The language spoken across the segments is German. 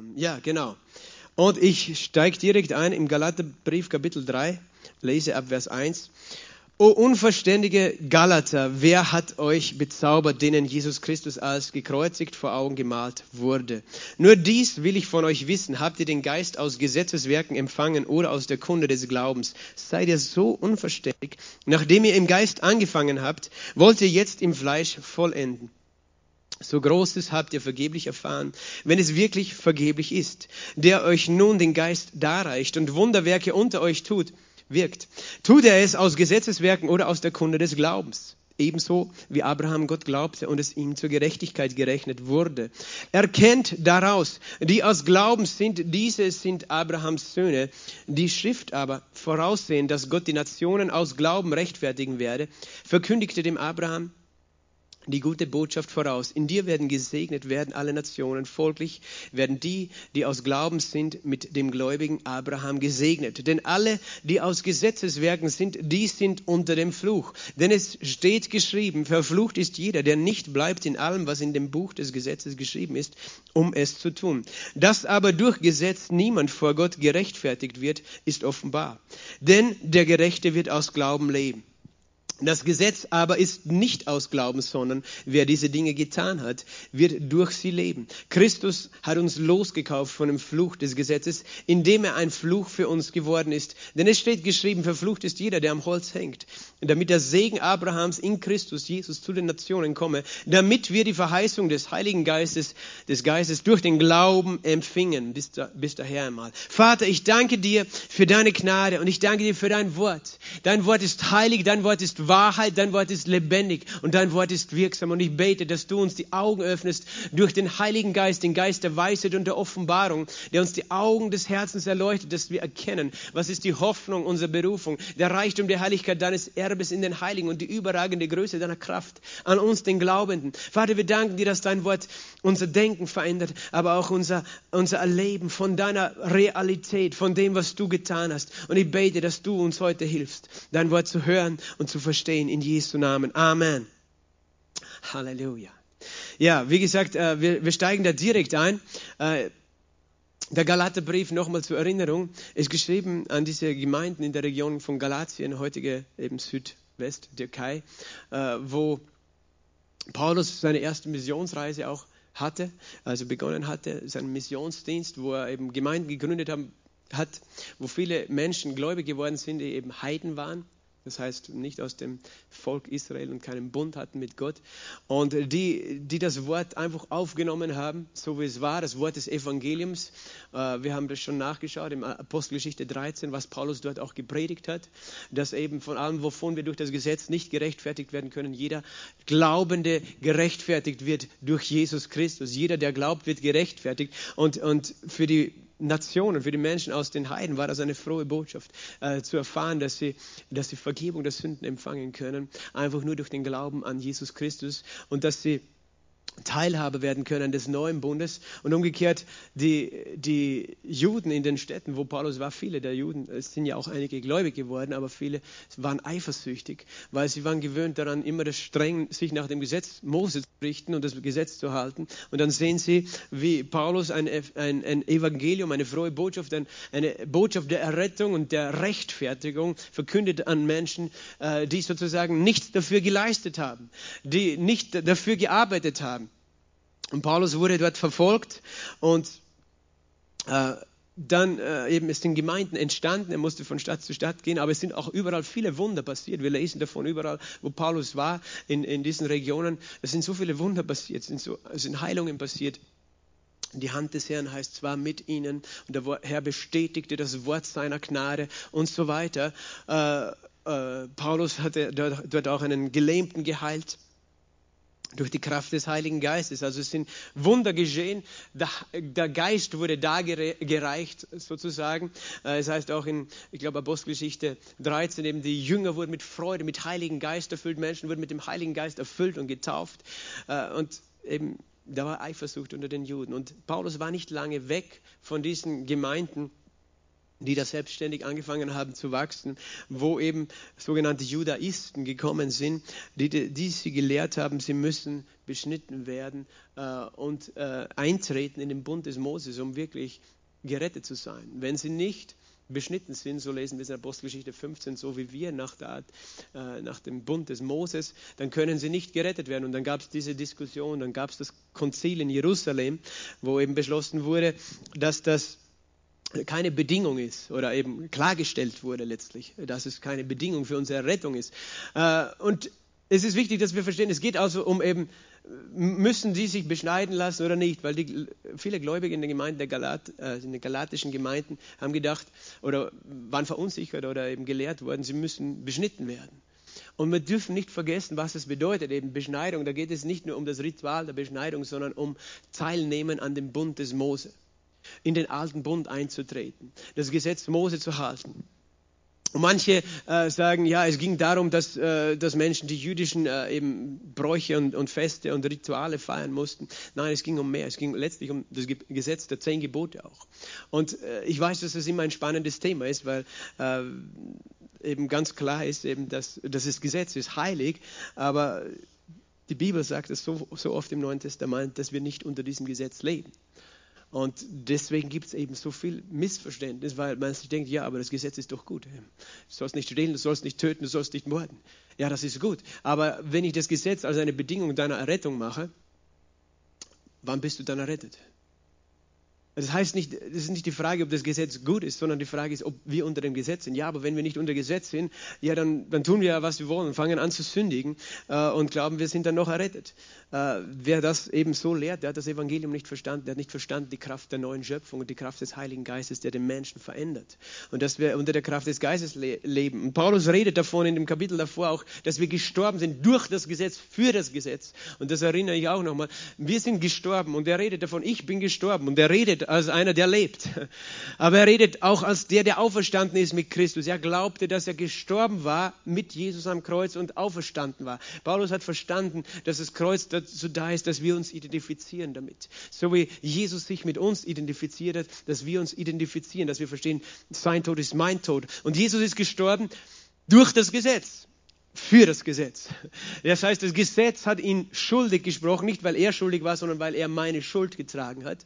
Ähm, ja, genau. Und ich steige direkt ein im Galaterbrief Kapitel 3, lese ab Vers 1. O unverständige Galater, wer hat euch bezaubert, denen Jesus Christus als gekreuzigt vor Augen gemalt wurde? Nur dies will ich von euch wissen. Habt ihr den Geist aus Gesetzeswerken empfangen oder aus der Kunde des Glaubens? Seid ihr so unverständig? Nachdem ihr im Geist angefangen habt, wollt ihr jetzt im Fleisch vollenden. So Großes habt ihr vergeblich erfahren, wenn es wirklich vergeblich ist, der euch nun den Geist darreicht und Wunderwerke unter euch tut wirkt. Tut er es aus Gesetzeswerken oder aus der Kunde des Glaubens? Ebenso wie Abraham Gott glaubte und es ihm zur Gerechtigkeit gerechnet wurde. Erkennt daraus, die aus Glauben sind, diese sind Abrahams Söhne. Die Schrift aber, voraussehen, dass Gott die Nationen aus Glauben rechtfertigen werde, verkündigte dem Abraham, die gute Botschaft voraus. In dir werden gesegnet werden alle Nationen. Folglich werden die, die aus Glauben sind, mit dem gläubigen Abraham gesegnet. Denn alle, die aus Gesetzeswerken sind, die sind unter dem Fluch. Denn es steht geschrieben, verflucht ist jeder, der nicht bleibt in allem, was in dem Buch des Gesetzes geschrieben ist, um es zu tun. Dass aber durch Gesetz niemand vor Gott gerechtfertigt wird, ist offenbar. Denn der Gerechte wird aus Glauben leben. Das Gesetz aber ist nicht aus Glauben, sondern wer diese Dinge getan hat, wird durch sie leben. Christus hat uns losgekauft von dem Fluch des Gesetzes, indem er ein Fluch für uns geworden ist. Denn es steht geschrieben, verflucht ist jeder, der am Holz hängt. Damit der Segen Abrahams in Christus, Jesus, zu den Nationen komme, damit wir die Verheißung des Heiligen Geistes, des Geistes durch den Glauben empfingen, bis, da, bis daher einmal. Vater, ich danke dir für deine Gnade und ich danke dir für dein Wort. Dein Wort ist heilig, dein Wort ist Wahrheit, dein Wort ist lebendig und dein Wort ist wirksam. Und ich bete, dass du uns die Augen öffnest durch den Heiligen Geist, den Geist der Weisheit und der Offenbarung, der uns die Augen des Herzens erleuchtet, dass wir erkennen, was ist die Hoffnung unserer Berufung, der Reichtum der Heiligkeit deines Erbes in den Heiligen und die überragende Größe deiner Kraft an uns, den Glaubenden. Vater, wir danken dir, dass dein Wort unser Denken verändert, aber auch unser, unser Erleben von deiner Realität, von dem, was du getan hast. Und ich bete, dass du uns heute hilfst, dein Wort zu hören und zu verstehen verstehen in Jesu Namen. Amen. Halleluja. Ja, wie gesagt, äh, wir, wir steigen da direkt ein. Äh, der Galaterbrief, nochmal zur Erinnerung, ist geschrieben an diese Gemeinden in der Region von Galatien, heutige eben Südwest-Türkei, äh, wo Paulus seine erste Missionsreise auch hatte, also begonnen hatte, seinen Missionsdienst, wo er eben Gemeinden gegründet hat, wo viele Menschen gläubig geworden sind, die eben Heiden waren das heißt nicht aus dem Volk Israel und keinen Bund hatten mit Gott. Und die, die das Wort einfach aufgenommen haben, so wie es war, das Wort des Evangeliums. Äh, wir haben das schon nachgeschaut im Apostelgeschichte 13, was Paulus dort auch gepredigt hat, dass eben von allem, wovon wir durch das Gesetz nicht gerechtfertigt werden können, jeder Glaubende gerechtfertigt wird durch Jesus Christus. Jeder, der glaubt, wird gerechtfertigt. Und, und für die Nationen, für die Menschen aus den Heiden war das eine frohe Botschaft, äh, zu erfahren, dass sie, dass sie Vergebung der Sünden empfangen können, einfach nur durch den Glauben an Jesus Christus und dass sie Teilhabe werden können des neuen Bundes und umgekehrt die, die Juden in den Städten, wo Paulus war, viele der Juden, es sind ja auch einige gläubig geworden, aber viele waren eifersüchtig, weil sie waren gewöhnt daran, immer das streng sich nach dem Gesetz Mose zu richten und das Gesetz zu halten. Und dann sehen sie, wie Paulus ein, ein, ein Evangelium, eine frohe Botschaft, ein, eine Botschaft der Errettung und der Rechtfertigung verkündet an Menschen, äh, die sozusagen nichts dafür geleistet haben, die nicht dafür gearbeitet haben. Und Paulus wurde dort verfolgt und äh, dann äh, eben ist in Gemeinden entstanden, er musste von Stadt zu Stadt gehen, aber es sind auch überall viele Wunder passiert. Wir lesen davon überall, wo Paulus war, in, in diesen Regionen. Es sind so viele Wunder passiert, es sind, so, es sind Heilungen passiert. Die Hand des Herrn heißt zwar mit ihnen und der Herr bestätigte das Wort seiner Gnade und so weiter. Äh, äh, Paulus hatte dort, dort auch einen Gelähmten geheilt durch die Kraft des Heiligen Geistes. Also es sind Wunder geschehen. Der Geist wurde da gereicht, sozusagen. Äh, es heißt auch in, ich glaube, Apostelgeschichte 13, eben die Jünger wurden mit Freude, mit Heiligen Geist erfüllt. Menschen wurden mit dem Heiligen Geist erfüllt und getauft. Äh, und eben, da war Eifersucht unter den Juden. Und Paulus war nicht lange weg von diesen Gemeinden die da selbstständig angefangen haben zu wachsen, wo eben sogenannte Judaisten gekommen sind, die, die sie gelehrt haben, sie müssen beschnitten werden äh, und äh, eintreten in den Bund des Moses, um wirklich gerettet zu sein. Wenn sie nicht beschnitten sind, so lesen wir es in Apostelgeschichte 15, so wie wir nach, der Art, äh, nach dem Bund des Moses, dann können sie nicht gerettet werden. Und dann gab es diese Diskussion, dann gab es das Konzil in Jerusalem, wo eben beschlossen wurde, dass das keine Bedingung ist oder eben klargestellt wurde letztlich, dass es keine Bedingung für unsere Rettung ist. Äh, und es ist wichtig, dass wir verstehen, es geht also um eben, müssen sie sich beschneiden lassen oder nicht, weil die, viele Gläubige in den Gemeinden der Galat, äh, in den galatischen Gemeinden haben gedacht oder waren verunsichert oder eben gelehrt worden, sie müssen beschnitten werden. Und wir dürfen nicht vergessen, was es bedeutet, eben Beschneidung. Da geht es nicht nur um das Ritual der Beschneidung, sondern um Teilnehmen an dem Bund des Mose in den alten Bund einzutreten, das Gesetz Mose zu halten. Und manche äh, sagen, ja, es ging darum, dass, äh, dass Menschen die jüdischen äh, eben Bräuche und, und, Feste und Rituale feiern mussten. Nein, es ging um mehr. Es ging letztlich um das Gesetz der zehn Gebote auch. Und äh, ich weiß, dass das immer ein spannendes Thema ist, weil äh, eben ganz klar ist, eben, dass, dass das Gesetz ist heilig, aber die Bibel sagt es so, so oft im Neuen Testament, dass wir nicht unter diesem Gesetz leben. Und deswegen gibt es eben so viel Missverständnis, weil man sich denkt, ja, aber das Gesetz ist doch gut. Du sollst nicht stehlen, du sollst nicht töten, du sollst nicht morden. Ja, das ist gut. Aber wenn ich das Gesetz als eine Bedingung deiner Errettung mache, wann bist du dann errettet? Das heißt nicht, das ist nicht die Frage, ob das Gesetz gut ist, sondern die Frage ist, ob wir unter dem Gesetz sind. Ja, aber wenn wir nicht unter Gesetz sind, ja, dann, dann tun wir ja, was wir wollen fangen an zu sündigen äh, und glauben, wir sind dann noch errettet. Äh, wer das eben so lehrt, der hat das Evangelium nicht verstanden. Der hat nicht verstanden die Kraft der neuen Schöpfung und die Kraft des Heiligen Geistes, der den Menschen verändert. Und dass wir unter der Kraft des Geistes le leben. Und Paulus redet davon in dem Kapitel davor auch, dass wir gestorben sind durch das Gesetz, für das Gesetz. Und das erinnere ich auch nochmal. Wir sind gestorben und er redet davon, ich bin gestorben. Und er redet als einer, der lebt. Aber er redet auch als der, der auferstanden ist mit Christus. Er glaubte, dass er gestorben war mit Jesus am Kreuz und auferstanden war. Paulus hat verstanden, dass das Kreuz dazu da ist, dass wir uns identifizieren damit. So wie Jesus sich mit uns identifiziert hat, dass wir uns identifizieren, dass wir verstehen, sein Tod ist mein Tod. Und Jesus ist gestorben durch das Gesetz für das Gesetz. Das heißt, das Gesetz hat ihn schuldig gesprochen, nicht weil er schuldig war, sondern weil er meine Schuld getragen hat.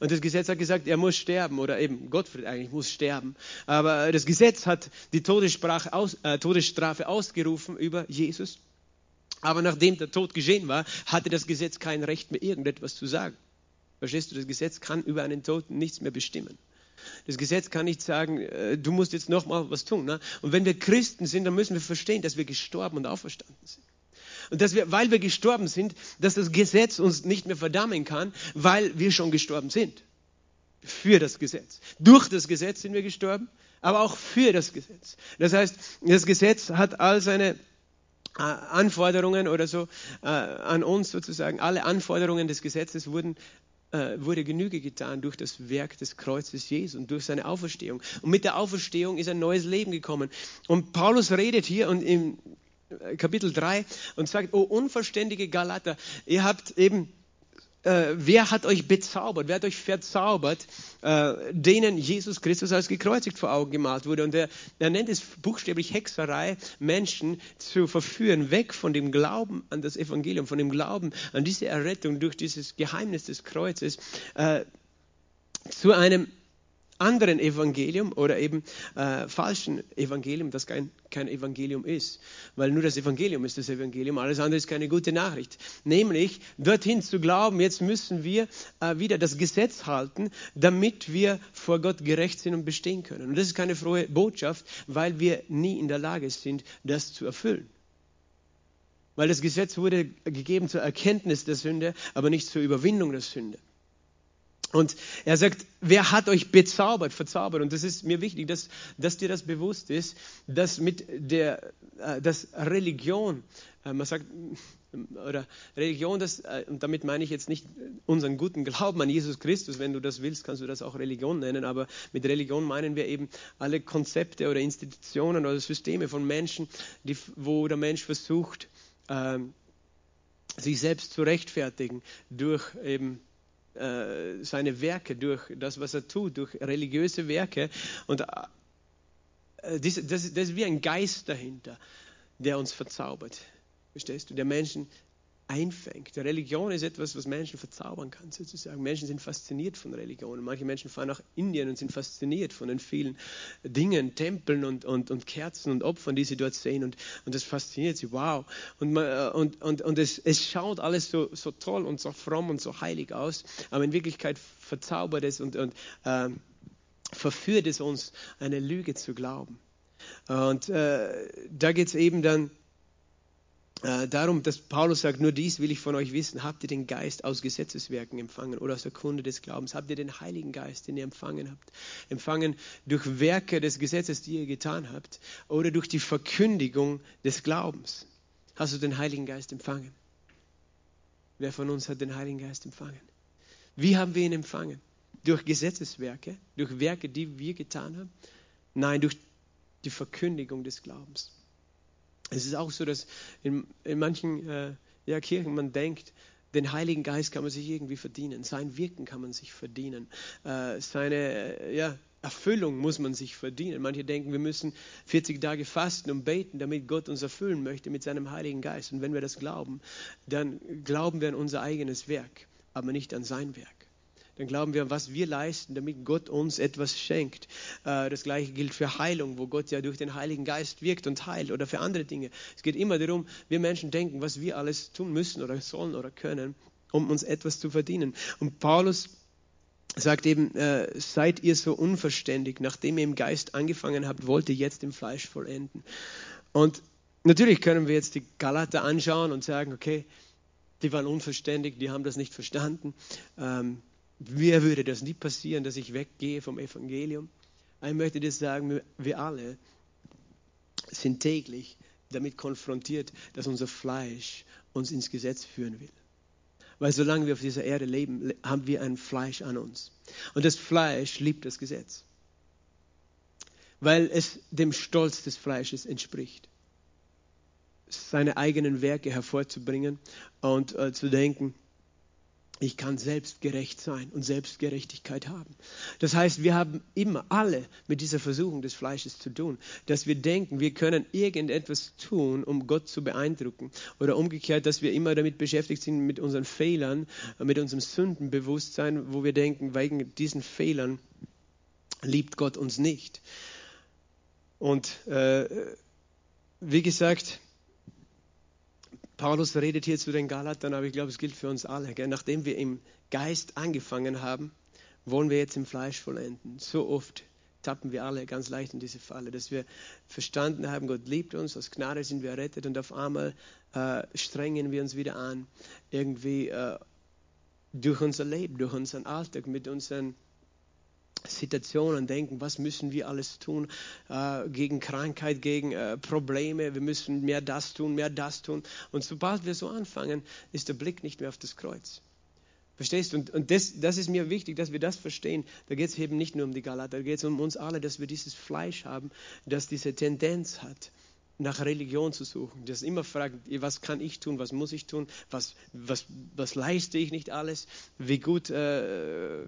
Und das Gesetz hat gesagt, er muss sterben oder eben Gottfried eigentlich muss sterben. Aber das Gesetz hat die Todesstrafe, aus, äh, Todesstrafe ausgerufen über Jesus. Aber nachdem der Tod geschehen war, hatte das Gesetz kein Recht mehr, irgendetwas zu sagen. Verstehst du, das Gesetz kann über einen Toten nichts mehr bestimmen. Das Gesetz kann nicht sagen, äh, du musst jetzt nochmal was tun. Ne? Und wenn wir Christen sind, dann müssen wir verstehen, dass wir gestorben und auferstanden sind. Und dass wir, weil wir gestorben sind, dass das Gesetz uns nicht mehr verdammen kann, weil wir schon gestorben sind. Für das Gesetz. Durch das Gesetz sind wir gestorben, aber auch für das Gesetz. Das heißt, das Gesetz hat all seine äh, Anforderungen oder so äh, an uns sozusagen, alle Anforderungen des Gesetzes wurden äh, wurde Genüge getan durch das Werk des Kreuzes Jesu und durch seine Auferstehung. Und mit der Auferstehung ist ein neues Leben gekommen. Und Paulus redet hier und im Kapitel 3 und sagt, oh unverständige Galater, ihr habt eben äh, wer hat euch bezaubert, wer hat euch verzaubert, äh, denen Jesus Christus als gekreuzigt vor Augen gemalt wurde. Und er, er nennt es buchstäblich Hexerei, Menschen zu verführen, weg von dem Glauben an das Evangelium, von dem Glauben an diese Errettung durch dieses Geheimnis des Kreuzes, äh, zu einem anderen Evangelium oder eben äh, falschen Evangelium, das kein, kein Evangelium ist. Weil nur das Evangelium ist das Evangelium, alles andere ist keine gute Nachricht. Nämlich dorthin zu glauben, jetzt müssen wir äh, wieder das Gesetz halten, damit wir vor Gott gerecht sind und bestehen können. Und das ist keine frohe Botschaft, weil wir nie in der Lage sind, das zu erfüllen. Weil das Gesetz wurde gegeben zur Erkenntnis der Sünde, aber nicht zur Überwindung der Sünde. Und er sagt, wer hat euch bezaubert, verzaubert? Und das ist mir wichtig, dass, dass dir das bewusst ist, dass mit der, äh, dass Religion, äh, man sagt, oder Religion, das, äh, und damit meine ich jetzt nicht unseren guten Glauben an Jesus Christus, wenn du das willst, kannst du das auch Religion nennen, aber mit Religion meinen wir eben alle Konzepte oder Institutionen oder Systeme von Menschen, die, wo der Mensch versucht, ähm, sich selbst zu rechtfertigen durch eben äh, seine Werke, durch das, was er tut, durch religiöse Werke. Und äh, das, das, das ist wie ein Geist dahinter, der uns verzaubert. Verstehst du? Der Menschen einfängt. Religion ist etwas, was Menschen verzaubern kann, sozusagen. Menschen sind fasziniert von Religion. Manche Menschen fahren nach Indien und sind fasziniert von den vielen Dingen, Tempeln und, und, und Kerzen und Opfern, die sie dort sehen. Und, und das fasziniert sie. Wow. Und, äh, und, und, und es, es schaut alles so, so toll und so fromm und so heilig aus. Aber in Wirklichkeit verzaubert es und, und äh, verführt es uns, eine Lüge zu glauben. Und äh, da geht es eben dann äh, darum, dass Paulus sagt, nur dies will ich von euch wissen, habt ihr den Geist aus Gesetzeswerken empfangen oder aus der Kunde des Glaubens? Habt ihr den Heiligen Geist, den ihr empfangen habt? Empfangen durch Werke des Gesetzes, die ihr getan habt oder durch die Verkündigung des Glaubens? Hast du den Heiligen Geist empfangen? Wer von uns hat den Heiligen Geist empfangen? Wie haben wir ihn empfangen? Durch Gesetzeswerke, durch Werke, die wir getan haben? Nein, durch die Verkündigung des Glaubens. Es ist auch so, dass in, in manchen äh, ja, Kirchen man denkt, den Heiligen Geist kann man sich irgendwie verdienen, sein Wirken kann man sich verdienen, äh, seine äh, ja, Erfüllung muss man sich verdienen. Manche denken, wir müssen 40 Tage fasten und beten, damit Gott uns erfüllen möchte mit seinem Heiligen Geist. Und wenn wir das glauben, dann glauben wir an unser eigenes Werk, aber nicht an sein Werk dann glauben wir was wir leisten, damit Gott uns etwas schenkt. Äh, das gleiche gilt für Heilung, wo Gott ja durch den Heiligen Geist wirkt und heilt oder für andere Dinge. Es geht immer darum, wir Menschen denken, was wir alles tun müssen oder sollen oder können, um uns etwas zu verdienen. Und Paulus sagt eben, äh, seid ihr so unverständig, nachdem ihr im Geist angefangen habt, wollt ihr jetzt im Fleisch vollenden. Und natürlich können wir jetzt die Galater anschauen und sagen, okay, die waren unverständig, die haben das nicht verstanden. Ähm, mir würde das nie passieren, dass ich weggehe vom Evangelium. Ich möchte dir sagen, wir alle sind täglich damit konfrontiert, dass unser Fleisch uns ins Gesetz führen will. Weil solange wir auf dieser Erde leben, haben wir ein Fleisch an uns. Und das Fleisch liebt das Gesetz. Weil es dem Stolz des Fleisches entspricht. Seine eigenen Werke hervorzubringen und äh, zu denken, ich kann selbst gerecht sein und Selbstgerechtigkeit haben. Das heißt, wir haben immer alle mit dieser Versuchung des Fleisches zu tun, dass wir denken, wir können irgendetwas tun, um Gott zu beeindrucken. Oder umgekehrt, dass wir immer damit beschäftigt sind, mit unseren Fehlern, mit unserem Sündenbewusstsein, wo wir denken, wegen diesen Fehlern liebt Gott uns nicht. Und äh, wie gesagt, Paulus redet hier zu den Galatern, aber ich glaube, es gilt für uns alle. Gell? Nachdem wir im Geist angefangen haben, wollen wir jetzt im Fleisch vollenden. So oft tappen wir alle ganz leicht in diese Falle, dass wir verstanden haben, Gott liebt uns, aus Gnade sind wir errettet und auf einmal äh, strengen wir uns wieder an, irgendwie äh, durch unser Leben, durch unseren Alltag, mit unseren Situationen denken, was müssen wir alles tun äh, gegen Krankheit, gegen äh, Probleme, wir müssen mehr das tun, mehr das tun. Und sobald wir so anfangen, ist der Blick nicht mehr auf das Kreuz. Verstehst du? Und, und das, das ist mir wichtig, dass wir das verstehen. Da geht es eben nicht nur um die Galater, da geht es um uns alle, dass wir dieses Fleisch haben, das diese Tendenz hat, nach Religion zu suchen, das immer fragt, was kann ich tun, was muss ich tun, was, was, was leiste ich nicht alles, wie gut äh,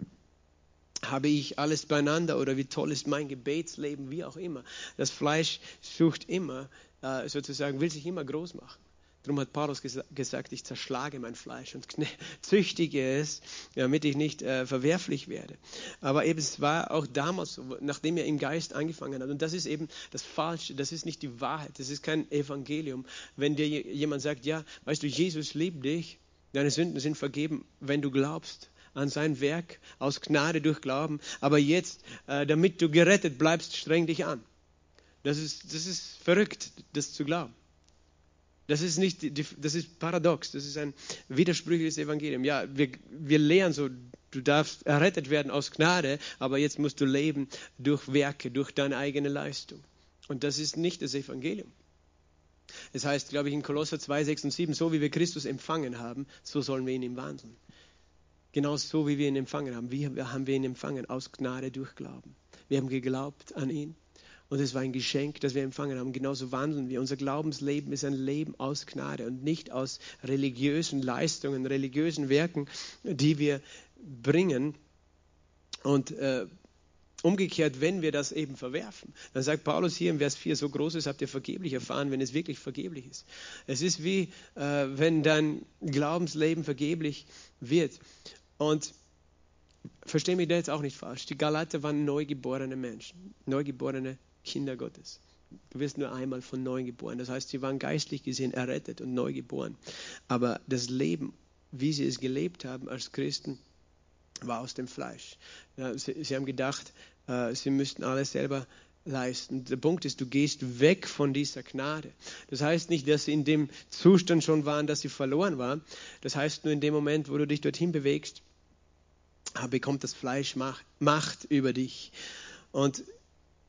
habe ich alles beieinander oder wie toll ist mein Gebetsleben, wie auch immer. Das Fleisch sucht immer, äh, sozusagen, will sich immer groß machen. Darum hat Paulus gesagt, ich zerschlage mein Fleisch und züchtige es, damit ich nicht äh, verwerflich werde. Aber eben es war auch damals nachdem er im Geist angefangen hat. Und das ist eben das Falsche, das ist nicht die Wahrheit, das ist kein Evangelium. Wenn dir jemand sagt, ja, weißt du, Jesus liebt dich, deine Sünden sind vergeben, wenn du glaubst an sein Werk aus Gnade durch Glauben. Aber jetzt, äh, damit du gerettet bleibst, streng dich an. Das ist, das ist verrückt, das zu glauben. Das ist nicht, das ist paradox, das ist ein widersprüchliches Evangelium. Ja, wir, wir lehren so, du darfst errettet werden aus Gnade, aber jetzt musst du leben durch Werke, durch deine eigene Leistung. Und das ist nicht das Evangelium. Es heißt, glaube ich, in Kolosser 2, 6 und 7, so wie wir Christus empfangen haben, so sollen wir in ihm wandeln. Genau so, wie wir ihn empfangen haben. Wie haben wir ihn empfangen? Aus Gnade durch Glauben. Wir haben geglaubt an ihn. Und es war ein Geschenk, das wir empfangen haben. Genauso wandeln wir. Unser Glaubensleben ist ein Leben aus Gnade und nicht aus religiösen Leistungen, religiösen Werken, die wir bringen. Und äh, umgekehrt, wenn wir das eben verwerfen, dann sagt Paulus hier im Vers 4, so Großes habt ihr vergeblich erfahren, wenn es wirklich vergeblich ist. Es ist wie, äh, wenn dein Glaubensleben vergeblich wird. Und verstehe mich da jetzt auch nicht falsch, die Galater waren neugeborene Menschen, neugeborene Kinder Gottes. Du wirst nur einmal von neu geboren. Das heißt, sie waren geistlich gesehen errettet und neu geboren. Aber das Leben, wie sie es gelebt haben als Christen, war aus dem Fleisch. Ja, sie, sie, haben gedacht, äh, sie müssten alles selber leisten. Der Punkt ist, du gehst weg von dieser Gnade. Das heißt nicht, dass sie in dem Zustand schon waren, dass sie verloren waren. Das heißt nur in dem Moment, wo du dich dorthin bewegst, bekommt das Fleisch Macht über dich. Und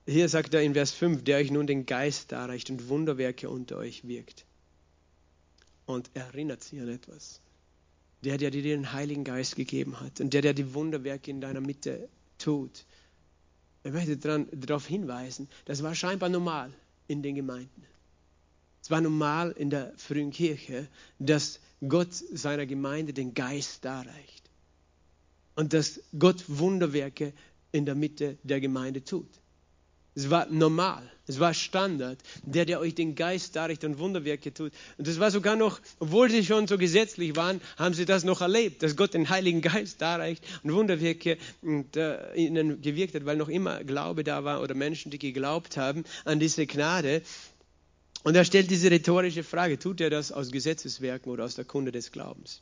hier sagt er in Vers 5, der euch nun den Geist darreicht und Wunderwerke unter euch wirkt. Und erinnert sie an etwas. Der, der dir den Heiligen Geist gegeben hat und der, der die Wunderwerke in deiner Mitte tut. Ich möchte darauf hinweisen, das war scheinbar normal in den Gemeinden. Es war normal in der frühen Kirche, dass Gott seiner Gemeinde den Geist darreicht. Und dass Gott Wunderwerke in der Mitte der Gemeinde tut. Es war normal, es war Standard, der, der euch den Geist darrichtet und Wunderwerke tut. Und das war sogar noch, obwohl sie schon so gesetzlich waren, haben sie das noch erlebt, dass Gott den Heiligen Geist darreicht und Wunderwerke und, äh, ihnen gewirkt hat, weil noch immer Glaube da war oder Menschen, die geglaubt haben an diese Gnade. Und er stellt diese rhetorische Frage, tut er das aus Gesetzeswerken oder aus der Kunde des Glaubens?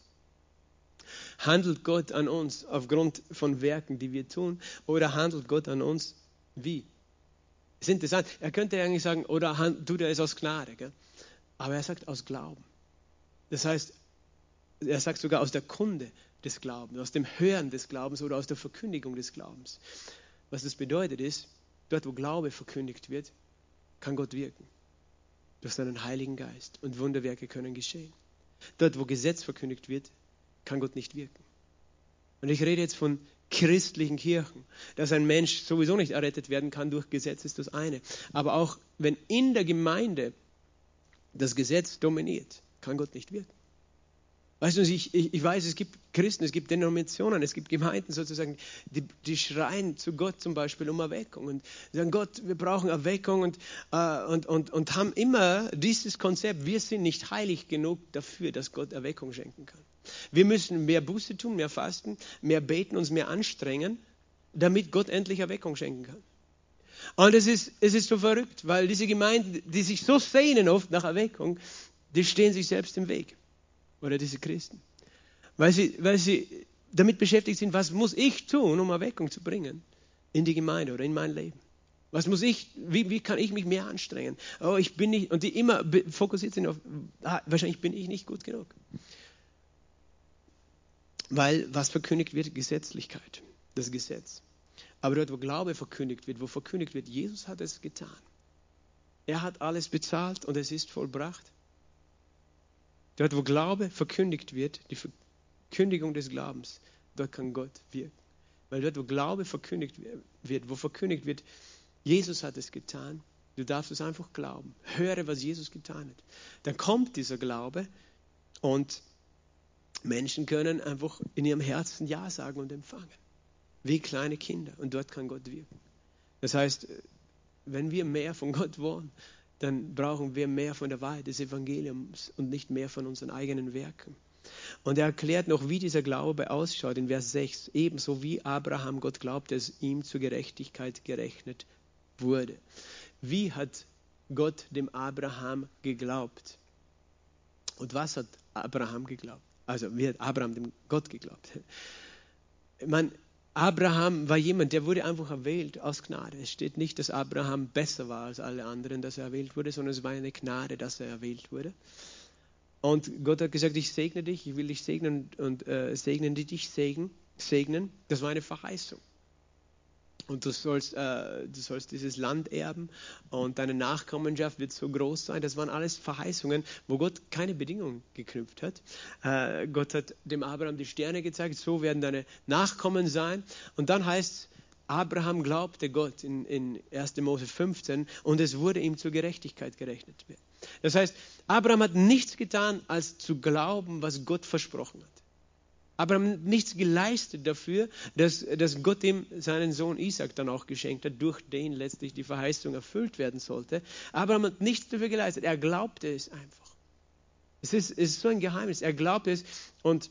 Handelt Gott an uns aufgrund von Werken, die wir tun, oder handelt Gott an uns wie? ist interessant. Er könnte eigentlich sagen, oder tut er es aus Gnade. Gell? Aber er sagt aus Glauben. Das heißt, er sagt sogar aus der Kunde des Glaubens, aus dem Hören des Glaubens oder aus der Verkündigung des Glaubens. Was das bedeutet ist, dort wo Glaube verkündigt wird, kann Gott wirken. Durch seinen Heiligen Geist. Und Wunderwerke können geschehen. Dort wo Gesetz verkündigt wird, kann Gott nicht wirken. Und ich rede jetzt von christlichen Kirchen. Dass ein Mensch sowieso nicht errettet werden kann durch Gesetz, ist das eine. Aber auch wenn in der Gemeinde das Gesetz dominiert, kann Gott nicht wirken. Weißt du, ich, ich, ich, weiß, es gibt Christen, es gibt Denominationen, es gibt Gemeinden sozusagen, die, die schreien zu Gott zum Beispiel um Erweckung und sagen, Gott, wir brauchen Erweckung und, äh, und, und, und haben immer dieses Konzept, wir sind nicht heilig genug dafür, dass Gott Erweckung schenken kann. Wir müssen mehr Buße tun, mehr fasten, mehr beten, uns mehr anstrengen, damit Gott endlich Erweckung schenken kann. Und es ist, es ist so verrückt, weil diese Gemeinden, die sich so sehnen oft nach Erweckung, die stehen sich selbst im Weg. Oder diese Christen. Weil sie, weil sie damit beschäftigt sind, was muss ich tun, um Erweckung zu bringen in die Gemeinde oder in mein Leben. Was muss ich, wie, wie kann ich mich mehr anstrengen? Oh, ich bin nicht, und die immer fokussiert sind auf, ah, wahrscheinlich bin ich nicht gut genug. Weil was verkündigt wird, Gesetzlichkeit, das Gesetz. Aber dort, wo Glaube verkündigt wird, wo verkündigt wird, Jesus hat es getan. Er hat alles bezahlt und es ist vollbracht. Dort, wo Glaube verkündigt wird, die Verkündigung des Glaubens, dort kann Gott wirken. Weil dort, wo Glaube verkündigt wird, wo verkündigt wird, Jesus hat es getan, du darfst es einfach glauben. Höre, was Jesus getan hat. Dann kommt dieser Glaube und Menschen können einfach in ihrem Herzen Ja sagen und empfangen. Wie kleine Kinder. Und dort kann Gott wirken. Das heißt, wenn wir mehr von Gott wollen, dann brauchen wir mehr von der Wahrheit des Evangeliums und nicht mehr von unseren eigenen Werken. Und er erklärt noch, wie dieser Glaube ausschaut in Vers 6. Ebenso wie Abraham Gott glaubte, es ihm zur Gerechtigkeit gerechnet wurde. Wie hat Gott dem Abraham geglaubt? Und was hat Abraham geglaubt? Also wie hat Abraham dem Gott geglaubt? Meine, Abraham war jemand, der wurde einfach erwählt aus Gnade. Es steht nicht, dass Abraham besser war als alle anderen, dass er erwählt wurde, sondern es war eine Gnade, dass er erwählt wurde. Und Gott hat gesagt, ich segne dich, ich will dich segnen und äh, segnen, die dich segnen. segnen. Das war eine Verheißung und du sollst, äh, du sollst dieses Land erben und deine Nachkommenschaft wird so groß sein. Das waren alles Verheißungen, wo Gott keine Bedingungen geknüpft hat. Äh, Gott hat dem Abraham die Sterne gezeigt, so werden deine Nachkommen sein. Und dann heißt Abraham glaubte Gott in, in 1. Mose 15 und es wurde ihm zur Gerechtigkeit gerechnet. Das heißt, Abraham hat nichts getan, als zu glauben, was Gott versprochen hat. Abraham hat nichts geleistet dafür, dass, dass Gott ihm seinen Sohn Isaac dann auch geschenkt hat, durch den letztlich die Verheißung erfüllt werden sollte. Abraham hat nichts dafür geleistet. Er glaubte es einfach. Es ist, es ist so ein Geheimnis. Er glaubte es und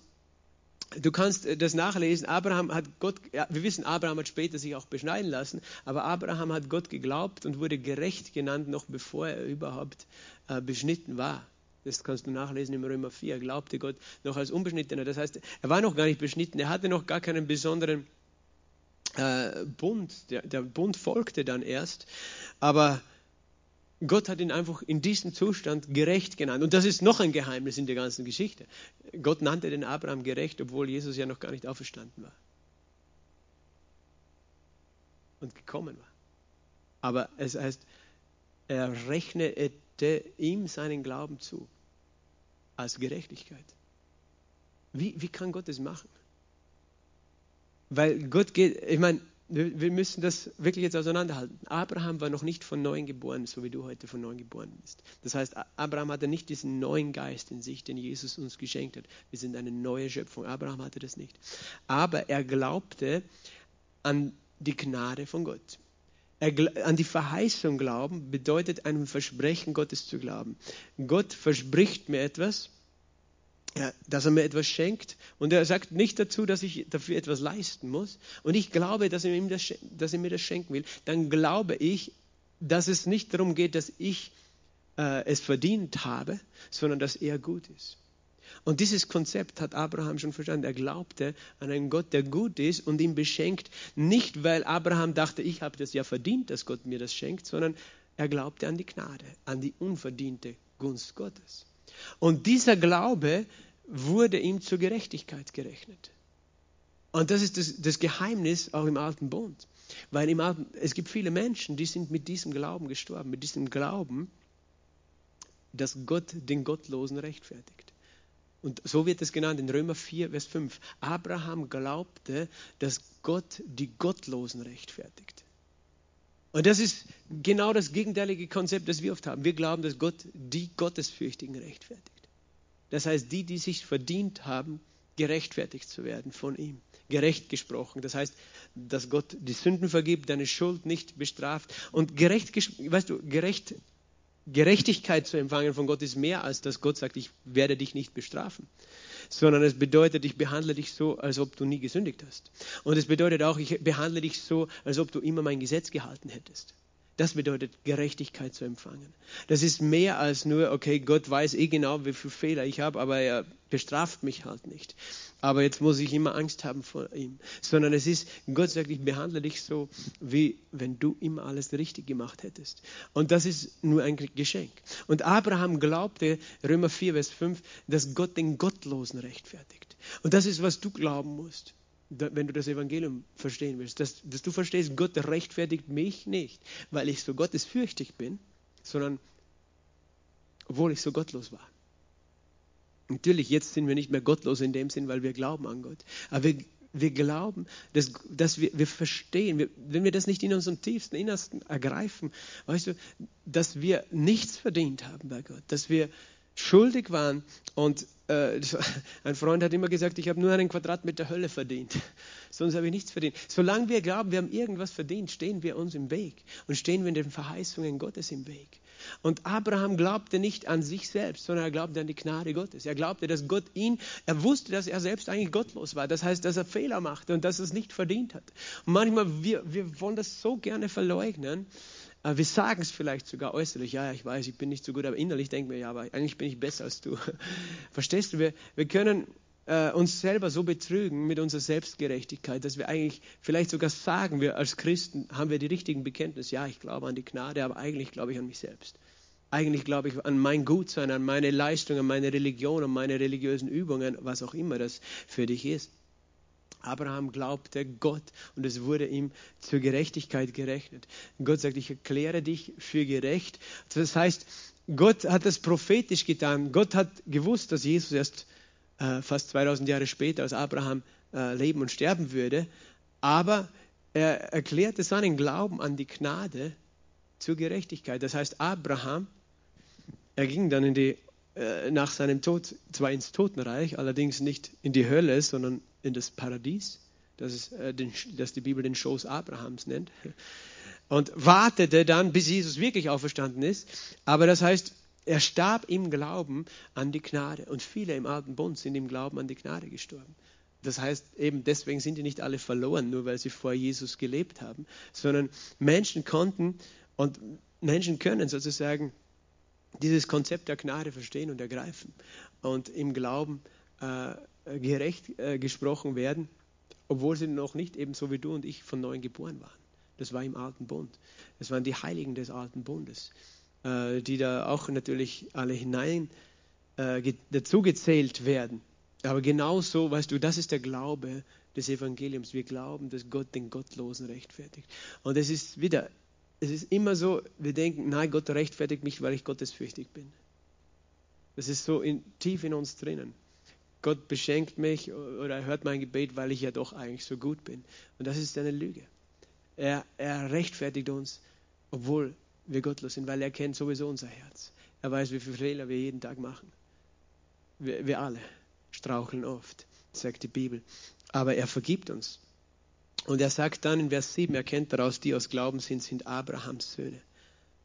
Du kannst das nachlesen. Abraham hat Gott, ja, wir wissen, Abraham hat später sich auch beschneiden lassen, aber Abraham hat Gott geglaubt und wurde gerecht genannt, noch bevor er überhaupt äh, beschnitten war. Das kannst du nachlesen im Römer 4. Er glaubte Gott noch als Unbeschnittener. Das heißt, er war noch gar nicht beschnitten. Er hatte noch gar keinen besonderen äh, Bund. Der, der Bund folgte dann erst. Aber Gott hat ihn einfach in diesem Zustand gerecht genannt. Und das ist noch ein Geheimnis in der ganzen Geschichte. Gott nannte den Abraham gerecht, obwohl Jesus ja noch gar nicht auferstanden war. Und gekommen war. Aber es heißt, er rechnete ihm seinen Glauben zu. Als Gerechtigkeit. Wie, wie kann Gott das machen? Weil Gott geht, ich meine, wir müssen das wirklich jetzt auseinanderhalten. Abraham war noch nicht von neuem geboren, so wie du heute von neuem geboren bist. Das heißt, Abraham hatte nicht diesen neuen Geist in sich, den Jesus uns geschenkt hat. Wir sind eine neue Schöpfung. Abraham hatte das nicht. Aber er glaubte an die Gnade von Gott. An die Verheißung glauben bedeutet einem Versprechen Gottes zu glauben. Gott verspricht mir etwas dass er mir etwas schenkt. Und er sagt nicht dazu, dass ich dafür etwas leisten muss. Und ich glaube, dass er, das, dass er mir das schenken will. Dann glaube ich, dass es nicht darum geht, dass ich äh, es verdient habe, sondern dass er gut ist. Und dieses Konzept hat Abraham schon verstanden. Er glaubte an einen Gott, der gut ist und ihn beschenkt, nicht weil Abraham dachte, ich habe das ja verdient, dass Gott mir das schenkt, sondern er glaubte an die Gnade, an die unverdiente Gunst Gottes. Und dieser Glaube wurde ihm zur Gerechtigkeit gerechnet. Und das ist das, das Geheimnis auch im Alten Bund. Weil im Alten, es gibt viele Menschen, die sind mit diesem Glauben gestorben, mit diesem Glauben, dass Gott den Gottlosen rechtfertigt. Und so wird es genannt in Römer 4, Vers 5. Abraham glaubte, dass Gott die Gottlosen rechtfertigt. Und das ist genau das gegenteilige Konzept, das wir oft haben. Wir glauben, dass Gott die Gottesfürchtigen rechtfertigt. Das heißt, die, die sich verdient haben, gerechtfertigt zu werden von ihm, gerecht gesprochen. Das heißt, dass Gott die Sünden vergibt, deine Schuld nicht bestraft. Und gerecht, weißt du, gerecht, Gerechtigkeit zu empfangen von Gott ist mehr, als dass Gott sagt, ich werde dich nicht bestrafen sondern es bedeutet, ich behandle dich so, als ob du nie gesündigt hast. Und es bedeutet auch, ich behandle dich so, als ob du immer mein Gesetz gehalten hättest. Das bedeutet, Gerechtigkeit zu empfangen. Das ist mehr als nur, okay, Gott weiß eh genau, wie viele Fehler ich habe, aber er bestraft mich halt nicht. Aber jetzt muss ich immer Angst haben vor ihm. Sondern es ist, Gott sagt, ich behandle dich so, wie wenn du immer alles richtig gemacht hättest. Und das ist nur ein Geschenk. Und Abraham glaubte, Römer 4, Vers 5, dass Gott den Gottlosen rechtfertigt. Und das ist, was du glauben musst wenn du das Evangelium verstehen willst, dass, dass du verstehst, Gott rechtfertigt mich nicht, weil ich so gottesfürchtig bin, sondern obwohl ich so gottlos war. Natürlich, jetzt sind wir nicht mehr gottlos in dem Sinn, weil wir glauben an Gott. Aber wir, wir glauben, dass, dass wir, wir verstehen, wir, wenn wir das nicht in unserem tiefsten Innersten ergreifen, weißt du, dass wir nichts verdient haben bei Gott, dass wir schuldig waren und äh, ein Freund hat immer gesagt, ich habe nur einen Quadratmeter Hölle verdient. Sonst habe ich nichts verdient. Solange wir glauben, wir haben irgendwas verdient, stehen wir uns im Weg und stehen wir in den Verheißungen Gottes im Weg. Und Abraham glaubte nicht an sich selbst, sondern er glaubte an die Gnade Gottes. Er glaubte, dass Gott ihn, er wusste, dass er selbst eigentlich gottlos war. Das heißt, dass er Fehler machte und dass er es nicht verdient hat. Und manchmal, wir, wir wollen das so gerne verleugnen. Aber wir sagen es vielleicht sogar äußerlich, ja, ich weiß, ich bin nicht so gut, aber innerlich denken wir, ja, aber eigentlich bin ich besser als du. Verstehst du? Wir, wir können äh, uns selber so betrügen mit unserer Selbstgerechtigkeit, dass wir eigentlich vielleicht sogar sagen, wir als Christen haben wir die richtigen Bekenntnisse, ja, ich glaube an die Gnade, aber eigentlich glaube ich an mich selbst. Eigentlich glaube ich an mein Gutsein, an meine Leistung, an meine Religion, an meine religiösen Übungen, was auch immer das für dich ist. Abraham glaubte Gott und es wurde ihm zur Gerechtigkeit gerechnet. Gott sagt, ich erkläre dich für gerecht. Das heißt, Gott hat das prophetisch getan. Gott hat gewusst, dass Jesus erst äh, fast 2000 Jahre später als Abraham äh, leben und sterben würde. Aber er erklärte seinen Glauben an die Gnade zur Gerechtigkeit. Das heißt, Abraham, er ging dann in die äh, nach seinem Tod zwar ins Totenreich, allerdings nicht in die Hölle, sondern in das Paradies, das, ist, äh, den, das die Bibel den Schoß Abrahams nennt. Und wartete dann, bis Jesus wirklich auferstanden ist. Aber das heißt, er starb im Glauben an die Gnade. Und viele im Alten Bund sind im Glauben an die Gnade gestorben. Das heißt, eben deswegen sind die nicht alle verloren, nur weil sie vor Jesus gelebt haben, sondern Menschen konnten und Menschen können sozusagen dieses Konzept der Gnade verstehen und ergreifen und im Glauben äh, gerecht äh, gesprochen werden, obwohl sie noch nicht ebenso wie du und ich von neuem geboren waren. Das war im Alten Bund. Das waren die Heiligen des Alten Bundes, äh, die da auch natürlich alle hinein äh, dazugezählt werden. Aber genauso, weißt du, das ist der Glaube des Evangeliums. Wir glauben, dass Gott den Gottlosen rechtfertigt. Und es ist wieder, es ist immer so, wir denken, nein, Gott rechtfertigt mich, weil ich gottesfürchtig bin. Das ist so in, tief in uns drinnen. Gott beschenkt mich oder hört mein Gebet, weil ich ja doch eigentlich so gut bin. Und das ist eine Lüge. Er, er rechtfertigt uns, obwohl wir gottlos sind, weil er kennt sowieso unser Herz. Er weiß, wie viele Fehler wir jeden Tag machen. Wir, wir alle straucheln oft, sagt die Bibel. Aber er vergibt uns. Und er sagt dann in Vers 7, er kennt daraus, die aus Glauben sind, sind Abrahams Söhne,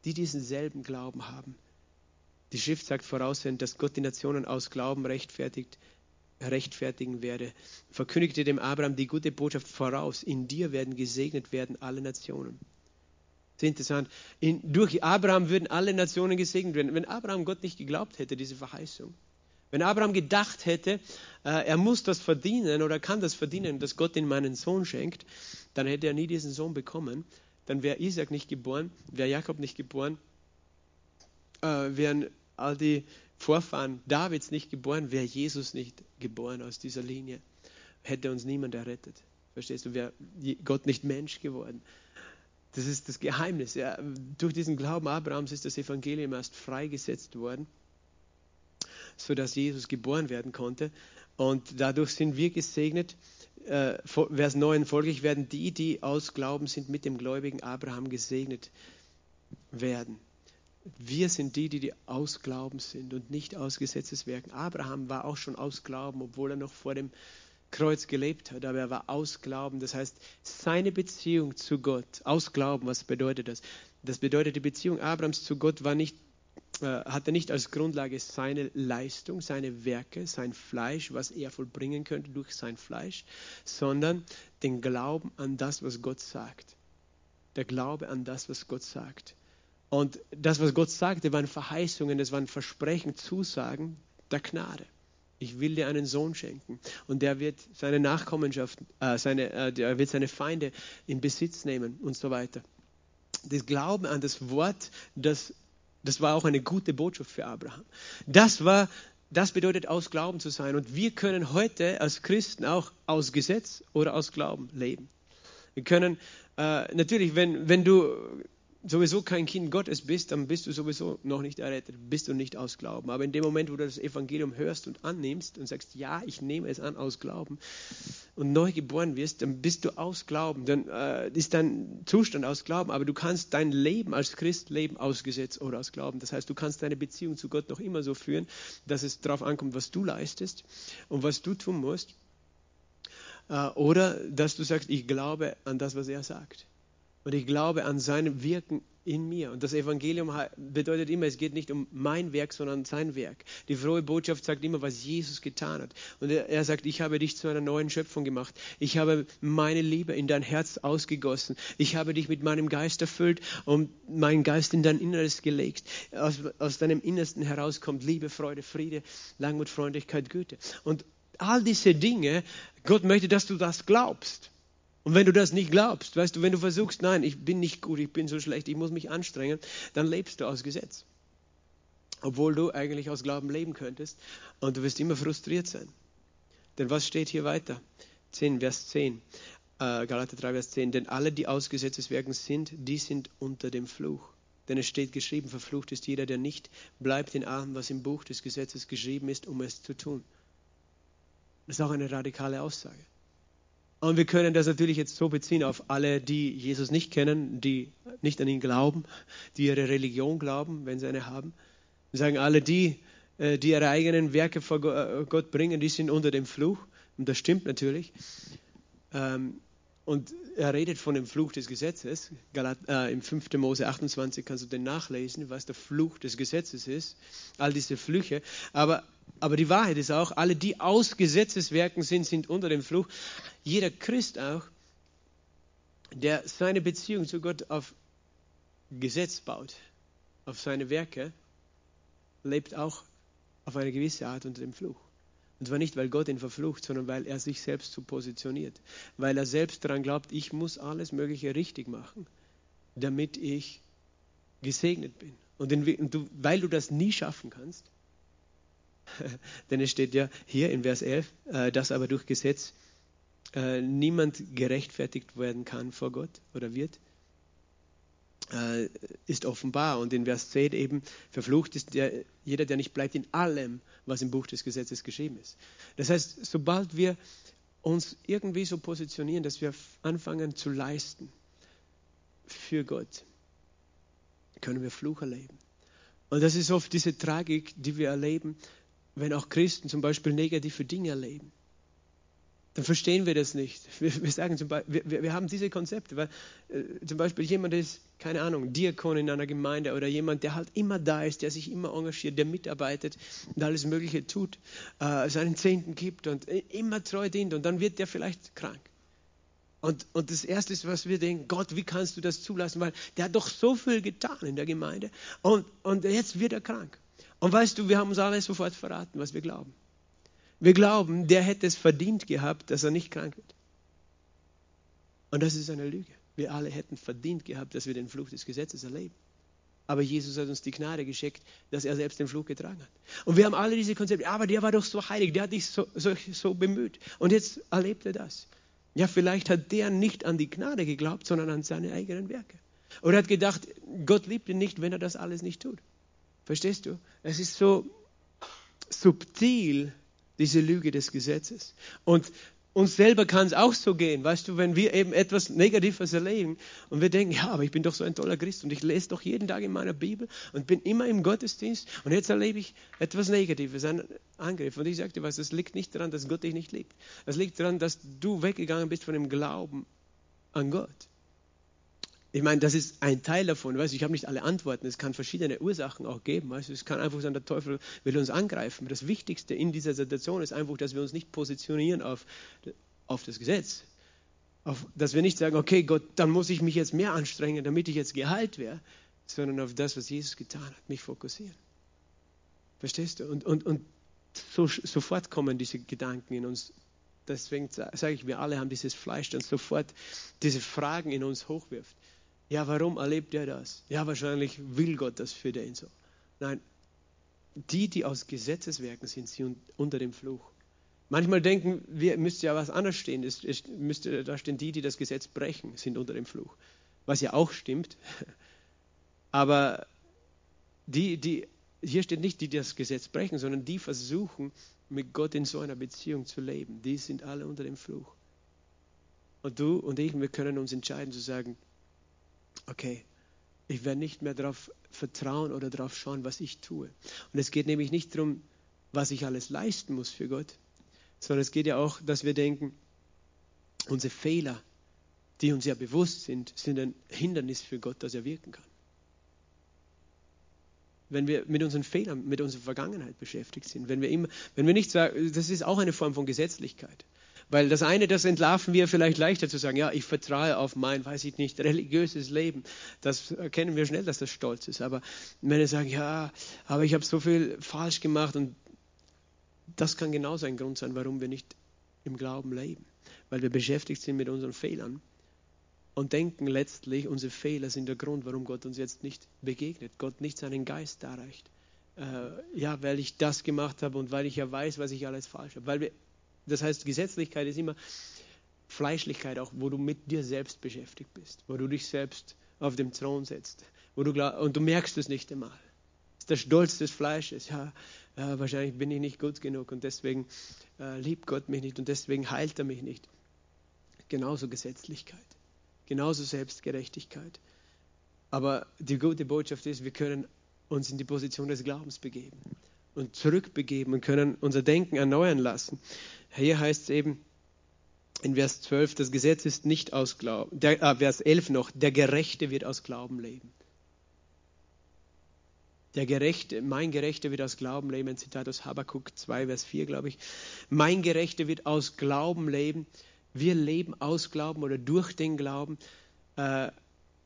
die diesen selben Glauben haben. Die Schrift sagt voraussehend, dass Gott die Nationen aus Glauben rechtfertigt, rechtfertigen werde. Verkündigte dem Abraham die gute Botschaft voraus. In dir werden gesegnet werden alle Nationen. Ist interessant. In, durch Abraham würden alle Nationen gesegnet werden. Wenn Abraham Gott nicht geglaubt hätte, diese Verheißung, wenn Abraham gedacht hätte, äh, er muss das verdienen oder kann das verdienen, dass Gott ihm meinen Sohn schenkt, dann hätte er nie diesen Sohn bekommen. Dann wäre Isaac nicht geboren, wäre Jakob nicht geboren, äh, wären all die Vorfahren Davids nicht geboren, wäre Jesus nicht geboren aus dieser Linie. Hätte uns niemand errettet. Verstehst du, wäre Gott nicht Mensch geworden. Das ist das Geheimnis. Ja. Durch diesen Glauben Abrahams ist das Evangelium erst freigesetzt worden sodass Jesus geboren werden konnte. Und dadurch sind wir gesegnet. Äh, Vers 9 folglich werden die, die aus Glauben sind, mit dem gläubigen Abraham gesegnet werden. Wir sind die, die, die aus Glauben sind und nicht aus Gesetzeswerken. Abraham war auch schon aus Glauben, obwohl er noch vor dem Kreuz gelebt hat, aber er war aus Glauben. Das heißt, seine Beziehung zu Gott, aus Glauben, was bedeutet das? Das bedeutet, die Beziehung Abrahams zu Gott war nicht äh, hatte nicht als Grundlage seine Leistung, seine Werke, sein Fleisch, was er vollbringen könnte durch sein Fleisch, sondern den Glauben an das, was Gott sagt. Der Glaube an das, was Gott sagt. Und das, was Gott sagte, waren Verheißungen, das waren Versprechen, Zusagen der Gnade. Ich will dir einen Sohn schenken und der wird seine Nachkommenschaft, äh, seine, äh, der wird seine Feinde in Besitz nehmen und so weiter. Das Glauben an das Wort, das das war auch eine gute Botschaft für Abraham. Das war, das bedeutet aus Glauben zu sein. Und wir können heute als Christen auch aus Gesetz oder aus Glauben leben. Wir können äh, natürlich, wenn, wenn du sowieso kein Kind Gottes bist, dann bist du sowieso noch nicht errettet, bist du nicht aus Glauben. Aber in dem Moment, wo du das Evangelium hörst und annimmst und sagst, ja, ich nehme es an aus Glauben und neu geboren wirst, dann bist du aus Glauben. Dann äh, ist dein Zustand aus Glauben, aber du kannst dein Leben als Christ leben aus oder aus Glauben. Das heißt, du kannst deine Beziehung zu Gott noch immer so führen, dass es darauf ankommt, was du leistest und was du tun musst. Äh, oder dass du sagst, ich glaube an das, was er sagt. Und ich glaube an sein Wirken in mir. Und das Evangelium bedeutet immer, es geht nicht um mein Werk, sondern sein Werk. Die frohe Botschaft sagt immer, was Jesus getan hat. Und er, sagt, ich habe dich zu einer neuen Schöpfung gemacht. Ich habe meine Liebe in dein Herz ausgegossen. Ich habe dich mit meinem Geist erfüllt und meinen Geist in dein Inneres gelegt. Aus, aus deinem Innersten herauskommt Liebe, Freude, Friede, Langmut, Freundlichkeit, Güte. Und all diese Dinge, Gott möchte, dass du das glaubst. Und wenn du das nicht glaubst, weißt du, wenn du versuchst, nein, ich bin nicht gut, ich bin so schlecht, ich muss mich anstrengen, dann lebst du aus Gesetz. Obwohl du eigentlich aus Glauben leben könntest und du wirst immer frustriert sein. Denn was steht hier weiter? 10, Vers 10. Äh, Galater 3, Vers 10. Denn alle, die aus Gesetzeswerken sind, die sind unter dem Fluch. Denn es steht geschrieben, verflucht ist jeder, der nicht bleibt in allem, was im Buch des Gesetzes geschrieben ist, um es zu tun. Das ist auch eine radikale Aussage. Und wir können das natürlich jetzt so beziehen auf alle, die Jesus nicht kennen, die nicht an ihn glauben, die ihre Religion glauben, wenn sie eine haben. Wir sagen alle die, äh, die ihre eigenen Werke vor äh, Gott bringen, die sind unter dem Fluch. Und das stimmt natürlich. Ähm, und er redet von dem Fluch des Gesetzes. Galat, äh, Im 5. Mose 28 kannst du den nachlesen, was der Fluch des Gesetzes ist. All diese Flüche. Aber, aber die Wahrheit ist auch, alle, die aus Gesetzeswerken sind, sind unter dem Fluch. Jeder Christ auch, der seine Beziehung zu Gott auf Gesetz baut, auf seine Werke, lebt auch auf eine gewisse Art unter dem Fluch. Und zwar nicht, weil Gott ihn verflucht, sondern weil er sich selbst so positioniert. Weil er selbst daran glaubt, ich muss alles Mögliche richtig machen, damit ich gesegnet bin. Und, in, du, weil du das nie schaffen kannst, denn es steht ja hier in Vers 11, äh, dass aber durch Gesetz äh, niemand gerechtfertigt werden kann vor Gott oder wird, äh, ist offenbar. Und in Vers 10 eben, verflucht ist der, jeder, der nicht bleibt in allem, was im Buch des Gesetzes geschrieben ist. Das heißt, sobald wir uns irgendwie so positionieren, dass wir anfangen zu leisten für Gott, können wir Fluch erleben. Und das ist oft diese Tragik, die wir erleben, wenn auch Christen zum Beispiel negative Dinge erleben dann verstehen wir das nicht. Wir, wir sagen zum Beispiel, wir, wir, haben diese Konzepte, weil äh, zum Beispiel jemand ist, keine Ahnung, Diakon in einer Gemeinde oder jemand, der halt immer da ist, der sich immer engagiert, der mitarbeitet und alles Mögliche tut, äh, seinen Zehnten gibt und immer treu dient und dann wird der vielleicht krank. Und, und das Erste ist, was wir denken, Gott, wie kannst du das zulassen? Weil der hat doch so viel getan in der Gemeinde und, und jetzt wird er krank. Und weißt du, wir haben uns alle sofort verraten, was wir glauben. Wir glauben, der hätte es verdient gehabt, dass er nicht krank wird. Und das ist eine Lüge. Wir alle hätten verdient gehabt, dass wir den Fluch des Gesetzes erleben. Aber Jesus hat uns die Gnade geschickt, dass er selbst den Fluch getragen hat. Und wir haben alle diese Konzepte, aber der war doch so heilig, der hat dich so, so, so bemüht. Und jetzt erlebt er das. Ja, vielleicht hat der nicht an die Gnade geglaubt, sondern an seine eigenen Werke. Oder hat gedacht, Gott liebt ihn nicht, wenn er das alles nicht tut. Verstehst du? Es ist so subtil, diese Lüge des Gesetzes. Und uns selber kann es auch so gehen, weißt du, wenn wir eben etwas Negatives erleben und wir denken, ja, aber ich bin doch so ein toller Christ und ich lese doch jeden Tag in meiner Bibel und bin immer im Gottesdienst und jetzt erlebe ich etwas Negatives, einen Angriff. Und ich sagte was, das liegt nicht daran, dass Gott dich nicht liebt. Das liegt daran, dass du weggegangen bist von dem Glauben an Gott. Ich meine, das ist ein Teil davon. Weißt, ich habe nicht alle Antworten. Es kann verschiedene Ursachen auch geben. Weißt, es kann einfach sein, der Teufel will uns angreifen. Das Wichtigste in dieser Situation ist einfach, dass wir uns nicht positionieren auf, auf das Gesetz. Auf, dass wir nicht sagen, okay, Gott, dann muss ich mich jetzt mehr anstrengen, damit ich jetzt geheilt wäre, sondern auf das, was Jesus getan hat, mich fokussieren. Verstehst du? Und, und, und so, sofort kommen diese Gedanken in uns. Deswegen sage ich, wir alle haben dieses Fleisch, das sofort diese Fragen in uns hochwirft. Ja, warum erlebt er das? Ja, wahrscheinlich will Gott das für den so. Nein, die, die aus Gesetzeswerken sind, sind unter dem Fluch. Manchmal denken wir, müsste ja was anderes stehen. Es, es müsste da stehen, die, die das Gesetz brechen, sind unter dem Fluch. Was ja auch stimmt. Aber die, die, hier steht nicht, die, die das Gesetz brechen, sondern die versuchen, mit Gott in so einer Beziehung zu leben. Die sind alle unter dem Fluch. Und du und ich, wir können uns entscheiden zu sagen, okay, ich werde nicht mehr darauf vertrauen oder darauf schauen, was ich tue. Und es geht nämlich nicht darum, was ich alles leisten muss für Gott, sondern es geht ja auch, dass wir denken, unsere Fehler, die uns ja bewusst sind, sind ein Hindernis für Gott, dass er wirken kann. Wenn wir mit unseren Fehlern, mit unserer Vergangenheit beschäftigt sind, wenn wir immer, wenn wir nicht sagen, das ist auch eine Form von Gesetzlichkeit. Weil das eine, das entlarven wir vielleicht leichter zu sagen, ja, ich vertraue auf mein, weiß ich nicht, religiöses Leben. Das erkennen wir schnell, dass das stolz ist. Aber wir sagen, ja, aber ich habe so viel falsch gemacht und das kann genauso ein Grund sein, warum wir nicht im Glauben leben. Weil wir beschäftigt sind mit unseren Fehlern und denken letztlich, unsere Fehler sind der Grund, warum Gott uns jetzt nicht begegnet, Gott nicht seinen Geist erreicht. Äh, ja, weil ich das gemacht habe und weil ich ja weiß, was ich alles falsch habe. Weil wir das heißt, Gesetzlichkeit ist immer Fleischlichkeit, auch wo du mit dir selbst beschäftigt bist, wo du dich selbst auf dem Thron setzt. Wo du glaub, und du merkst es nicht einmal. Das ist der Stolz des Fleisches. Ja, ja wahrscheinlich bin ich nicht gut genug und deswegen äh, liebt Gott mich nicht und deswegen heilt er mich nicht. Genauso Gesetzlichkeit, genauso Selbstgerechtigkeit. Aber die gute Botschaft ist, wir können uns in die Position des Glaubens begeben und zurückbegeben und können unser Denken erneuern lassen. Hier heißt es eben in Vers 12, das Gesetz ist nicht aus Glauben, der, äh, Vers 11 noch, der Gerechte wird aus Glauben leben. Der Gerechte, mein Gerechter wird aus Glauben leben, ein Zitat aus Habakkuk 2, Vers 4, glaube ich. Mein Gerechter wird aus Glauben leben. Wir leben aus Glauben oder durch den Glauben. Äh,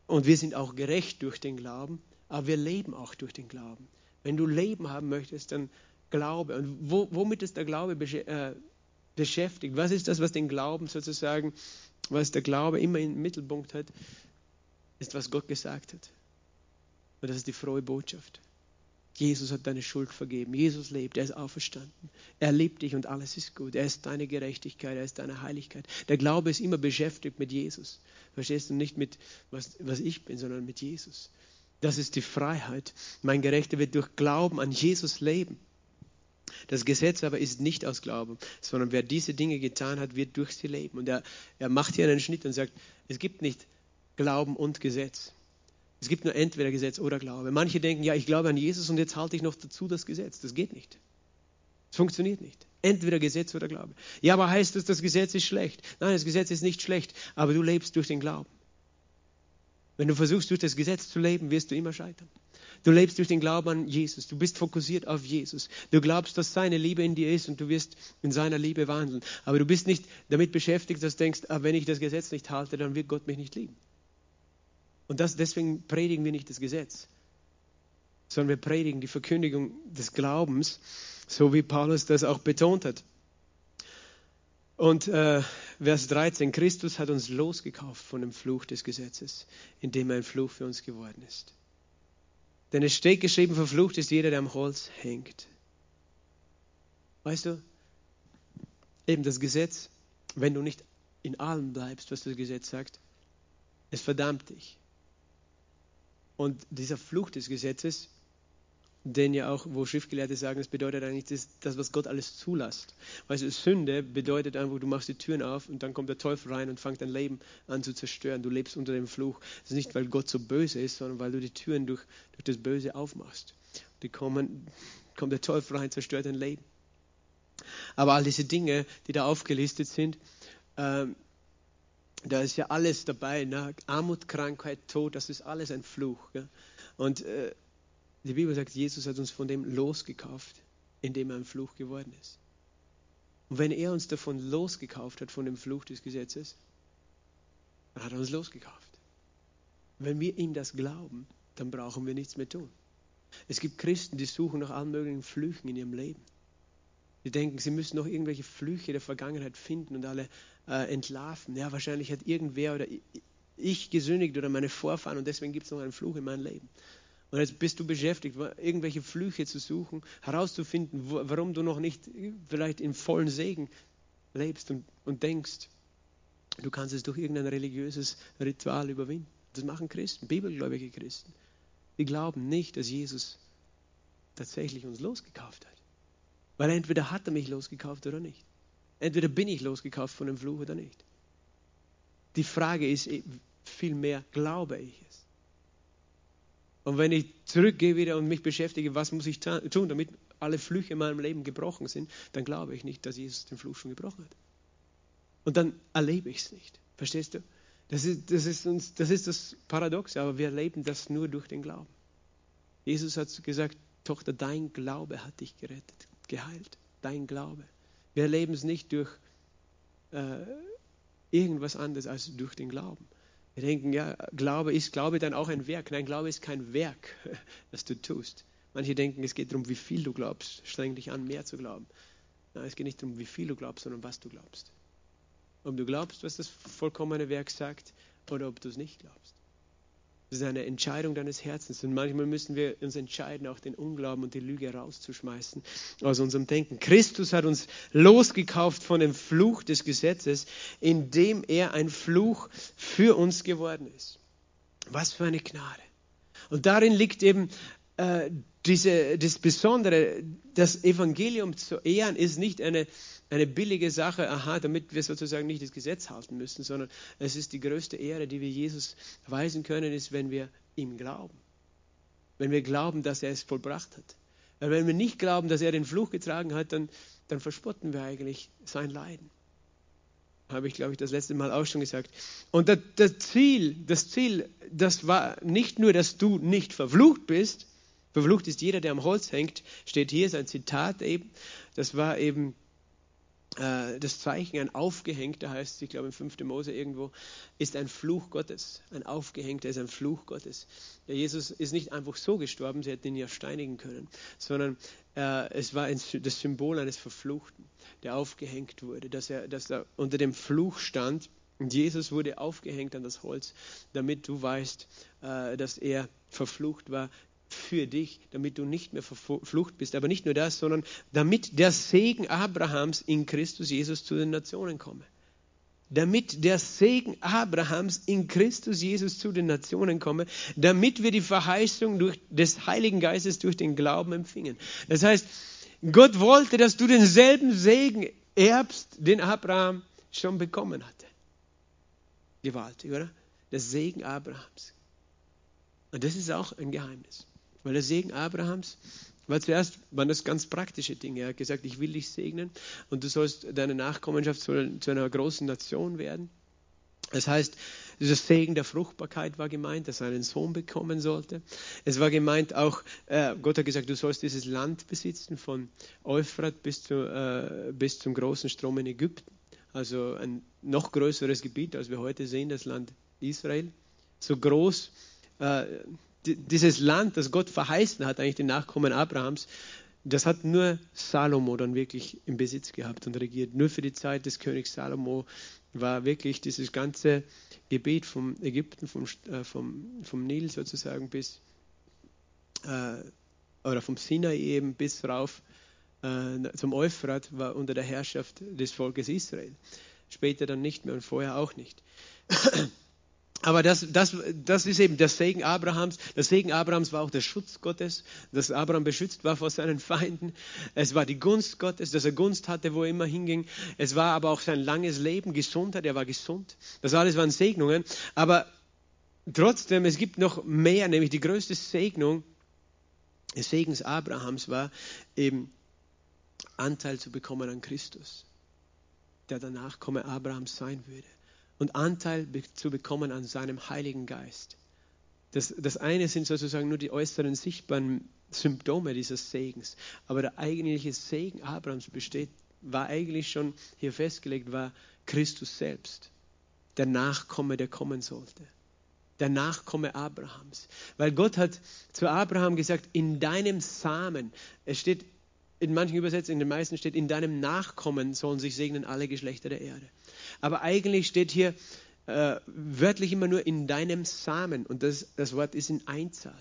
und wir sind auch gerecht durch den Glauben, aber wir leben auch durch den Glauben. Wenn du Leben haben möchtest, dann Glaube. Und wo, womit ist der Glaube äh, beschäftigt? Was ist das, was den Glauben sozusagen, was der Glaube immer im Mittelpunkt hat, ist, was Gott gesagt hat. Und das ist die frohe Botschaft. Jesus hat deine Schuld vergeben. Jesus lebt, er ist auferstanden. Er liebt dich und alles ist gut. Er ist deine Gerechtigkeit, er ist deine Heiligkeit. Der Glaube ist immer beschäftigt mit Jesus. Verstehst du nicht mit, was, was ich bin, sondern mit Jesus. Das ist die Freiheit. Mein Gerechter wird durch Glauben an Jesus leben. Das Gesetz aber ist nicht aus Glauben, sondern wer diese Dinge getan hat, wird durch sie leben. Und er, er macht hier einen Schnitt und sagt, es gibt nicht Glauben und Gesetz. Es gibt nur entweder Gesetz oder Glaube. Manche denken, ja, ich glaube an Jesus und jetzt halte ich noch dazu das Gesetz. Das geht nicht. Es funktioniert nicht. Entweder Gesetz oder Glaube. Ja, aber heißt das, das Gesetz ist schlecht? Nein, das Gesetz ist nicht schlecht, aber du lebst durch den Glauben. Wenn du versuchst, durch das Gesetz zu leben, wirst du immer scheitern. Du lebst durch den Glauben an Jesus. Du bist fokussiert auf Jesus. Du glaubst, dass seine Liebe in dir ist und du wirst in seiner Liebe wandeln. Aber du bist nicht damit beschäftigt, dass du denkst, ah, wenn ich das Gesetz nicht halte, dann wird Gott mich nicht lieben. Und das, deswegen predigen wir nicht das Gesetz, sondern wir predigen die Verkündigung des Glaubens, so wie Paulus das auch betont hat. Und äh, Vers 13, Christus hat uns losgekauft von dem Fluch des Gesetzes, indem er ein Fluch für uns geworden ist. Denn es steht geschrieben, verflucht ist jeder, der am Holz hängt. Weißt du, eben das Gesetz, wenn du nicht in allem bleibst, was das Gesetz sagt, es verdammt dich. Und dieser Fluch des Gesetzes den ja auch, wo Schriftgelehrte sagen, das bedeutet eigentlich das, das, was Gott alles zulässt. Weißt du, Sünde bedeutet einfach, du machst die Türen auf und dann kommt der Teufel rein und fängt dein Leben an zu zerstören. Du lebst unter dem Fluch. Das ist nicht, weil Gott so böse ist, sondern weil du die Türen durch, durch das Böse aufmachst. Die kommen, kommt der Teufel rein, zerstört dein Leben. Aber all diese Dinge, die da aufgelistet sind, ähm, da ist ja alles dabei. Ne? Armut, Krankheit, Tod, das ist alles ein Fluch. Gell? Und äh, die Bibel sagt, Jesus hat uns von dem losgekauft, indem er ein Fluch geworden ist. Und wenn er uns davon losgekauft hat, von dem Fluch des Gesetzes, dann hat er uns losgekauft. Wenn wir ihm das glauben, dann brauchen wir nichts mehr tun. Es gibt Christen, die suchen nach allen möglichen Flüchen in ihrem Leben. Die denken, sie müssen noch irgendwelche Flüche der Vergangenheit finden und alle äh, entlarven. Ja, wahrscheinlich hat irgendwer oder ich gesündigt oder meine Vorfahren und deswegen gibt es noch einen Fluch in meinem Leben. Und jetzt bist du beschäftigt, irgendwelche Flüche zu suchen, herauszufinden, warum du noch nicht vielleicht im vollen Segen lebst und, und denkst, du kannst es durch irgendein religiöses Ritual überwinden. Das machen Christen, bibelgläubige Christen. Die glauben nicht, dass Jesus tatsächlich uns losgekauft hat. Weil entweder hat er mich losgekauft oder nicht. Entweder bin ich losgekauft von dem Fluch oder nicht. Die Frage ist vielmehr, glaube ich es? Und wenn ich zurückgehe wieder und mich beschäftige, was muss ich tun, damit alle Flüche in meinem Leben gebrochen sind, dann glaube ich nicht, dass Jesus den Fluch schon gebrochen hat. Und dann erlebe ich es nicht. Verstehst du? Das ist, das, ist uns, das ist das Paradox, aber wir erleben das nur durch den Glauben. Jesus hat gesagt, Tochter, dein Glaube hat dich gerettet, geheilt. Dein Glaube. Wir erleben es nicht durch äh, irgendwas anderes als durch den Glauben. Wir denken, ja, Glaube ist Glaube dann auch ein Werk. Nein, Glaube ist kein Werk, das du tust. Manche denken, es geht darum, wie viel du glaubst. Streng dich an, mehr zu glauben. Nein, es geht nicht darum, wie viel du glaubst, sondern was du glaubst. Ob du glaubst, was das vollkommene Werk sagt, oder ob du es nicht glaubst. Das ist eine Entscheidung deines Herzens. Und manchmal müssen wir uns entscheiden, auch den Unglauben und die Lüge rauszuschmeißen aus unserem Denken. Christus hat uns losgekauft von dem Fluch des Gesetzes, indem er ein Fluch für uns geworden ist. Was für eine Gnade. Und darin liegt eben äh, diese, das Besondere, das Evangelium zu ehren, ist nicht eine eine billige Sache, aha, damit wir sozusagen nicht das Gesetz halten müssen, sondern es ist die größte Ehre, die wir Jesus weisen können, ist, wenn wir ihm glauben. Wenn wir glauben, dass er es vollbracht hat. Weil wenn wir nicht glauben, dass er den Fluch getragen hat, dann, dann verspotten wir eigentlich sein Leiden. Habe ich, glaube ich, das letzte Mal auch schon gesagt. Und das, das Ziel, das Ziel, das war nicht nur, dass du nicht verflucht bist. Verflucht ist jeder, der am Holz hängt. Steht hier, ist ein Zitat eben. Das war eben das Zeichen, ein Aufgehängter heißt es, ich glaube im 5. Mose irgendwo, ist ein Fluch Gottes. Ein Aufgehängter ist ein Fluch Gottes. Ja, Jesus ist nicht einfach so gestorben, sie hätten ihn ja steinigen können, sondern äh, es war ein, das Symbol eines Verfluchten, der aufgehängt wurde, dass er, dass er unter dem Fluch stand. Und Jesus wurde aufgehängt an das Holz, damit du weißt, äh, dass er verflucht war, für dich, damit du nicht mehr verflucht bist. Aber nicht nur das, sondern damit der Segen Abrahams in Christus Jesus zu den Nationen komme. Damit der Segen Abrahams in Christus Jesus zu den Nationen komme, damit wir die Verheißung durch, des Heiligen Geistes durch den Glauben empfingen. Das heißt, Gott wollte, dass du denselben Segen erbst, den Abraham schon bekommen hatte. Gewaltig, oder? Der Segen Abrahams. Und das ist auch ein Geheimnis. Weil der Segen Abrahams war zuerst, waren das ganz praktische Dinge. Er hat gesagt, ich will dich segnen und du sollst deine Nachkommenschaft zu, zu einer großen Nation werden. Das heißt, dieser Segen der Fruchtbarkeit war gemeint, dass er einen Sohn bekommen sollte. Es war gemeint auch, äh, Gott hat gesagt, du sollst dieses Land besitzen, von Euphrat bis, zu, äh, bis zum großen Strom in Ägypten. Also ein noch größeres Gebiet, als wir heute sehen, das Land Israel. So groß, äh, dieses Land, das Gott verheißen hat, eigentlich den Nachkommen Abrahams, das hat nur Salomo dann wirklich im Besitz gehabt und regiert. Nur für die Zeit des Königs Salomo war wirklich dieses ganze Gebiet vom Ägypten, vom, äh, vom, vom Nil sozusagen bis, äh, oder vom Sinai eben bis rauf äh, zum Euphrat, war unter der Herrschaft des Volkes Israel. Später dann nicht mehr und vorher auch nicht. Aber das, das, das ist eben der Segen Abrahams. Der Segen Abrahams war auch der Schutz Gottes, dass Abraham beschützt war vor seinen Feinden. Es war die Gunst Gottes, dass er Gunst hatte, wo er immer hinging. Es war aber auch sein langes Leben, Gesundheit, er war gesund. Das alles waren Segnungen. Aber trotzdem, es gibt noch mehr, nämlich die größte Segnung des Segens Abrahams war eben Anteil zu bekommen an Christus, der der Nachkomme Abrahams sein würde und Anteil zu bekommen an seinem Heiligen Geist. Das, das eine sind sozusagen nur die äußeren sichtbaren Symptome dieses Segens. Aber der eigentliche Segen Abrahams besteht, war eigentlich schon hier festgelegt, war Christus selbst. Der Nachkomme, der kommen sollte. Der Nachkomme Abrahams. Weil Gott hat zu Abraham gesagt, in deinem Samen, es steht in manchen Übersetzungen, in den meisten steht, in deinem Nachkommen sollen sich segnen alle Geschlechter der Erde. Aber eigentlich steht hier äh, wörtlich immer nur in deinem Samen. Und das, das Wort ist in Einzahl.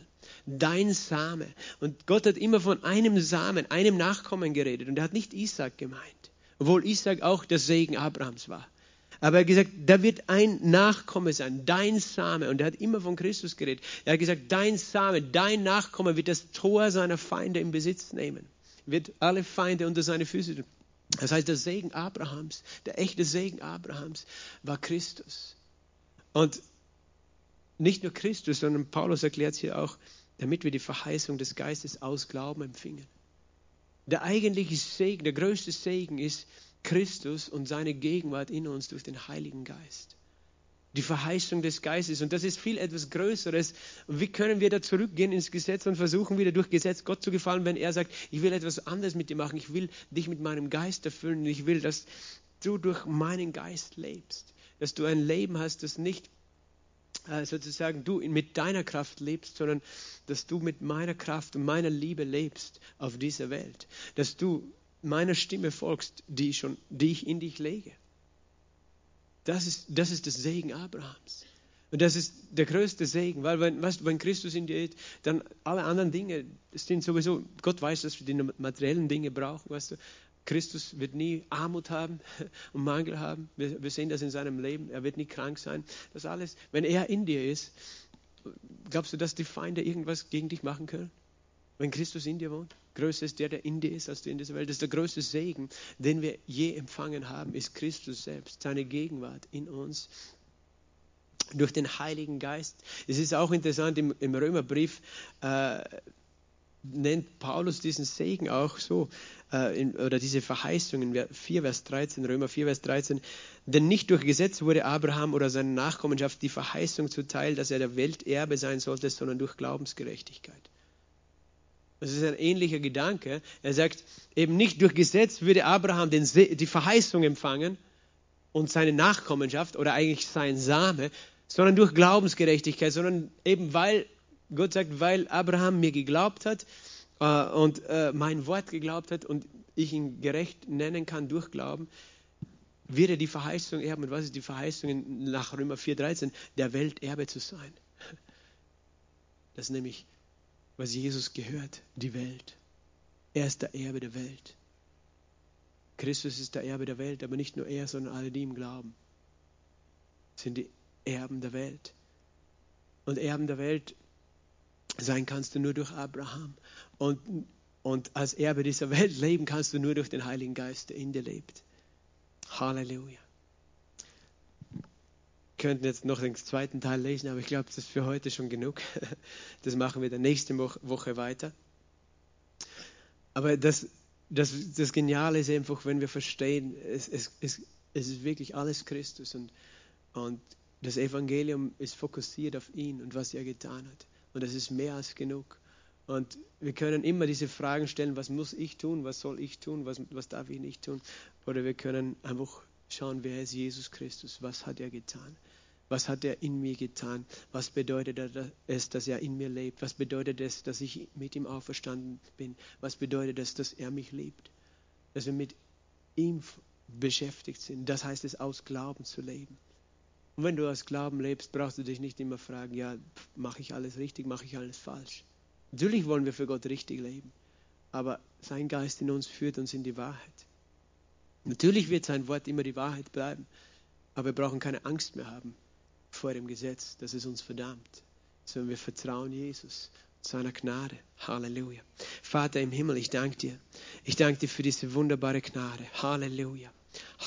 Dein Same. Und Gott hat immer von einem Samen, einem Nachkommen geredet. Und er hat nicht Isaac gemeint. Obwohl Isaac auch der Segen Abrahams war. Aber er hat gesagt, da wird ein Nachkomme sein, dein Same. Und er hat immer von Christus geredet. Er hat gesagt, dein Same, dein Nachkomme wird das Tor seiner Feinde in Besitz nehmen. Wird alle Feinde unter seine Füße das heißt, der Segen Abrahams, der echte Segen Abrahams war Christus. Und nicht nur Christus, sondern Paulus erklärt es hier auch, damit wir die Verheißung des Geistes aus Glauben empfingen. Der eigentliche Segen, der größte Segen ist Christus und seine Gegenwart in uns durch den Heiligen Geist die Verheißung des Geistes. Und das ist viel etwas Größeres. Wie können wir da zurückgehen ins Gesetz und versuchen wieder durch Gesetz Gott zu gefallen, wenn er sagt, ich will etwas anderes mit dir machen, ich will dich mit meinem Geist erfüllen ich will, dass du durch meinen Geist lebst, dass du ein Leben hast, das nicht äh, sozusagen du mit deiner Kraft lebst, sondern dass du mit meiner Kraft und meiner Liebe lebst auf dieser Welt, dass du meiner Stimme folgst, die, schon, die ich in dich lege. Das ist, das ist das Segen Abrahams. Und das ist der größte Segen, weil wenn, weißt, wenn Christus in dir ist, dann alle anderen Dinge sind sowieso, Gott weiß, dass wir die materiellen Dinge brauchen, weißt du. Christus wird nie Armut haben und Mangel haben. Wir, wir sehen das in seinem Leben. Er wird nie krank sein. Das alles, wenn er in dir ist, glaubst du, dass die Feinde irgendwas gegen dich machen können? Wenn Christus in dir wohnt? Größer ist der, der in dir ist, als du in dieser Welt. Das ist der größte Segen, den wir je empfangen haben, ist Christus selbst, seine Gegenwart in uns durch den Heiligen Geist. Es ist auch interessant im, im Römerbrief, äh, nennt Paulus diesen Segen auch so, äh, in, oder diese Verheißung in 4 Vers 13, Römer 4 Vers 13, denn nicht durch Gesetz wurde Abraham oder seine Nachkommenschaft die Verheißung zuteil, dass er der Welt Erbe sein sollte, sondern durch Glaubensgerechtigkeit. Das ist ein ähnlicher Gedanke. Er sagt, eben nicht durch Gesetz würde Abraham den, die Verheißung empfangen und seine Nachkommenschaft oder eigentlich sein Same, sondern durch Glaubensgerechtigkeit, sondern eben weil Gott sagt, weil Abraham mir geglaubt hat äh, und äh, mein Wort geglaubt hat und ich ihn gerecht nennen kann durch Glauben, wird er die Verheißung erben. Und was ist die Verheißung nach Römer 4,13? Der Welt Erbe zu sein. Das ist nämlich, was Jesus gehört, die Welt. Er ist der Erbe der Welt. Christus ist der Erbe der Welt, aber nicht nur er, sondern alle, die ihm glauben, sind die Erben der Welt. Und Erben der Welt sein kannst du nur durch Abraham. Und, und als Erbe dieser Welt leben kannst du nur durch den Heiligen Geist, der in dir lebt. Halleluja. Könnten jetzt noch den zweiten Teil lesen, aber ich glaube, das ist für heute schon genug. Das machen wir dann nächste Woche weiter. Aber das, das, das Geniale ist einfach, wenn wir verstehen, es, es, es, es ist wirklich alles Christus und, und das Evangelium ist fokussiert auf ihn und was er getan hat. Und das ist mehr als genug. Und wir können immer diese Fragen stellen, was muss ich tun, was soll ich tun, was, was darf ich nicht tun. Oder wir können einfach schauen, wer ist Jesus Christus, was hat er getan. Was hat er in mir getan? Was bedeutet es, dass er in mir lebt? Was bedeutet es, dass ich mit ihm auferstanden bin? Was bedeutet es, dass er mich liebt? Dass wir mit ihm beschäftigt sind. Das heißt es, aus Glauben zu leben. Und wenn du aus Glauben lebst, brauchst du dich nicht immer fragen, ja, mache ich alles richtig, mache ich alles falsch. Natürlich wollen wir für Gott richtig leben, aber sein Geist in uns führt uns in die Wahrheit. Natürlich wird sein Wort immer die Wahrheit bleiben, aber wir brauchen keine Angst mehr haben vor dem Gesetz, dass es uns verdammt, sondern wir vertrauen Jesus seiner Gnade. Halleluja. Vater im Himmel, ich danke dir. Ich danke dir für diese wunderbare Gnade. Halleluja.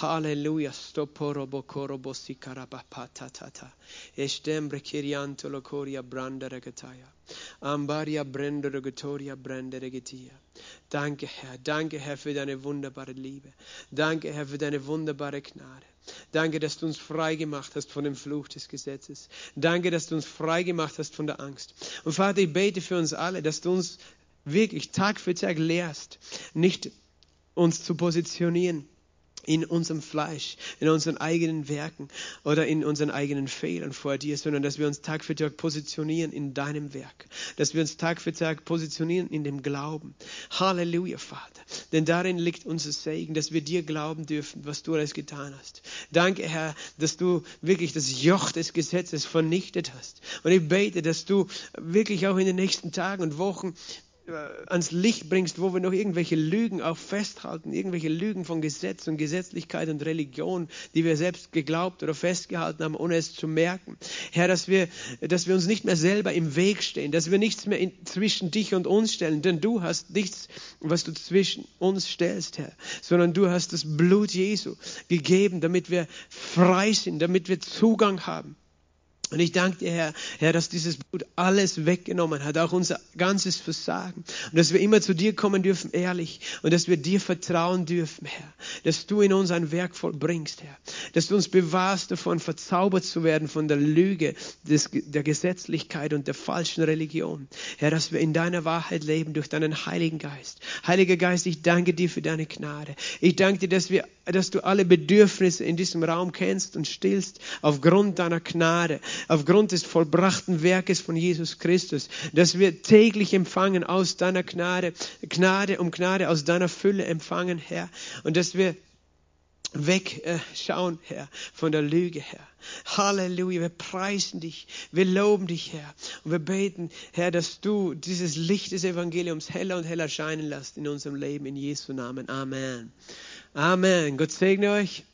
Halleluja. Stoporobo korobo sikarabapatata. Estembre kirianto locoria branda regataya. Ambaria brenda regatoria branda regatia. Danke, Herr. Danke, Herr, für deine wunderbare Liebe. Danke, Herr, für deine wunderbare Gnade. Danke, dass du uns frei gemacht hast von dem Fluch des Gesetzes. Danke, dass du uns frei gemacht hast von der Angst. Und Vater, ich bete für uns alle, dass du uns wirklich Tag für Tag lehrst, nicht uns zu positionieren in unserem Fleisch, in unseren eigenen Werken oder in unseren eigenen Fehlern vor dir, sondern dass wir uns Tag für Tag positionieren in deinem Werk, dass wir uns Tag für Tag positionieren in dem Glauben. Halleluja, Vater. Denn darin liegt unser Segen, dass wir dir glauben dürfen, was du alles getan hast. Danke, Herr, dass du wirklich das Joch des Gesetzes vernichtet hast. Und ich bete, dass du wirklich auch in den nächsten Tagen und Wochen ans Licht bringst, wo wir noch irgendwelche Lügen auch festhalten, irgendwelche Lügen von Gesetz und Gesetzlichkeit und Religion, die wir selbst geglaubt oder festgehalten haben, ohne es zu merken. Herr, dass wir, dass wir uns nicht mehr selber im Weg stehen, dass wir nichts mehr in, zwischen dich und uns stellen, denn du hast nichts, was du zwischen uns stellst, Herr, sondern du hast das Blut Jesu gegeben, damit wir frei sind, damit wir Zugang haben und ich danke dir, Herr, Herr, dass dieses Blut alles weggenommen hat, auch unser ganzes Versagen. Und dass wir immer zu dir kommen dürfen, ehrlich. Und dass wir dir vertrauen dürfen, Herr. Dass du in uns ein Werk vollbringst, Herr. Dass du uns bewahrst davon, verzaubert zu werden von der Lüge, des, der Gesetzlichkeit und der falschen Religion. Herr, dass wir in deiner Wahrheit leben durch deinen Heiligen Geist. Heiliger Geist, ich danke dir für deine Gnade. Ich danke dir, dass wir, dass du alle Bedürfnisse in diesem Raum kennst und stillst aufgrund deiner Gnade aufgrund des vollbrachten Werkes von Jesus Christus, dass wir täglich empfangen aus deiner Gnade, Gnade um Gnade aus deiner Fülle empfangen, Herr, und dass wir wegschauen, äh, Herr, von der Lüge, Herr. Halleluja, wir preisen dich, wir loben dich, Herr. Und wir beten, Herr, dass du dieses Licht des Evangeliums heller und heller scheinen lässt in unserem Leben, in Jesu Namen. Amen. Amen. Gott segne euch.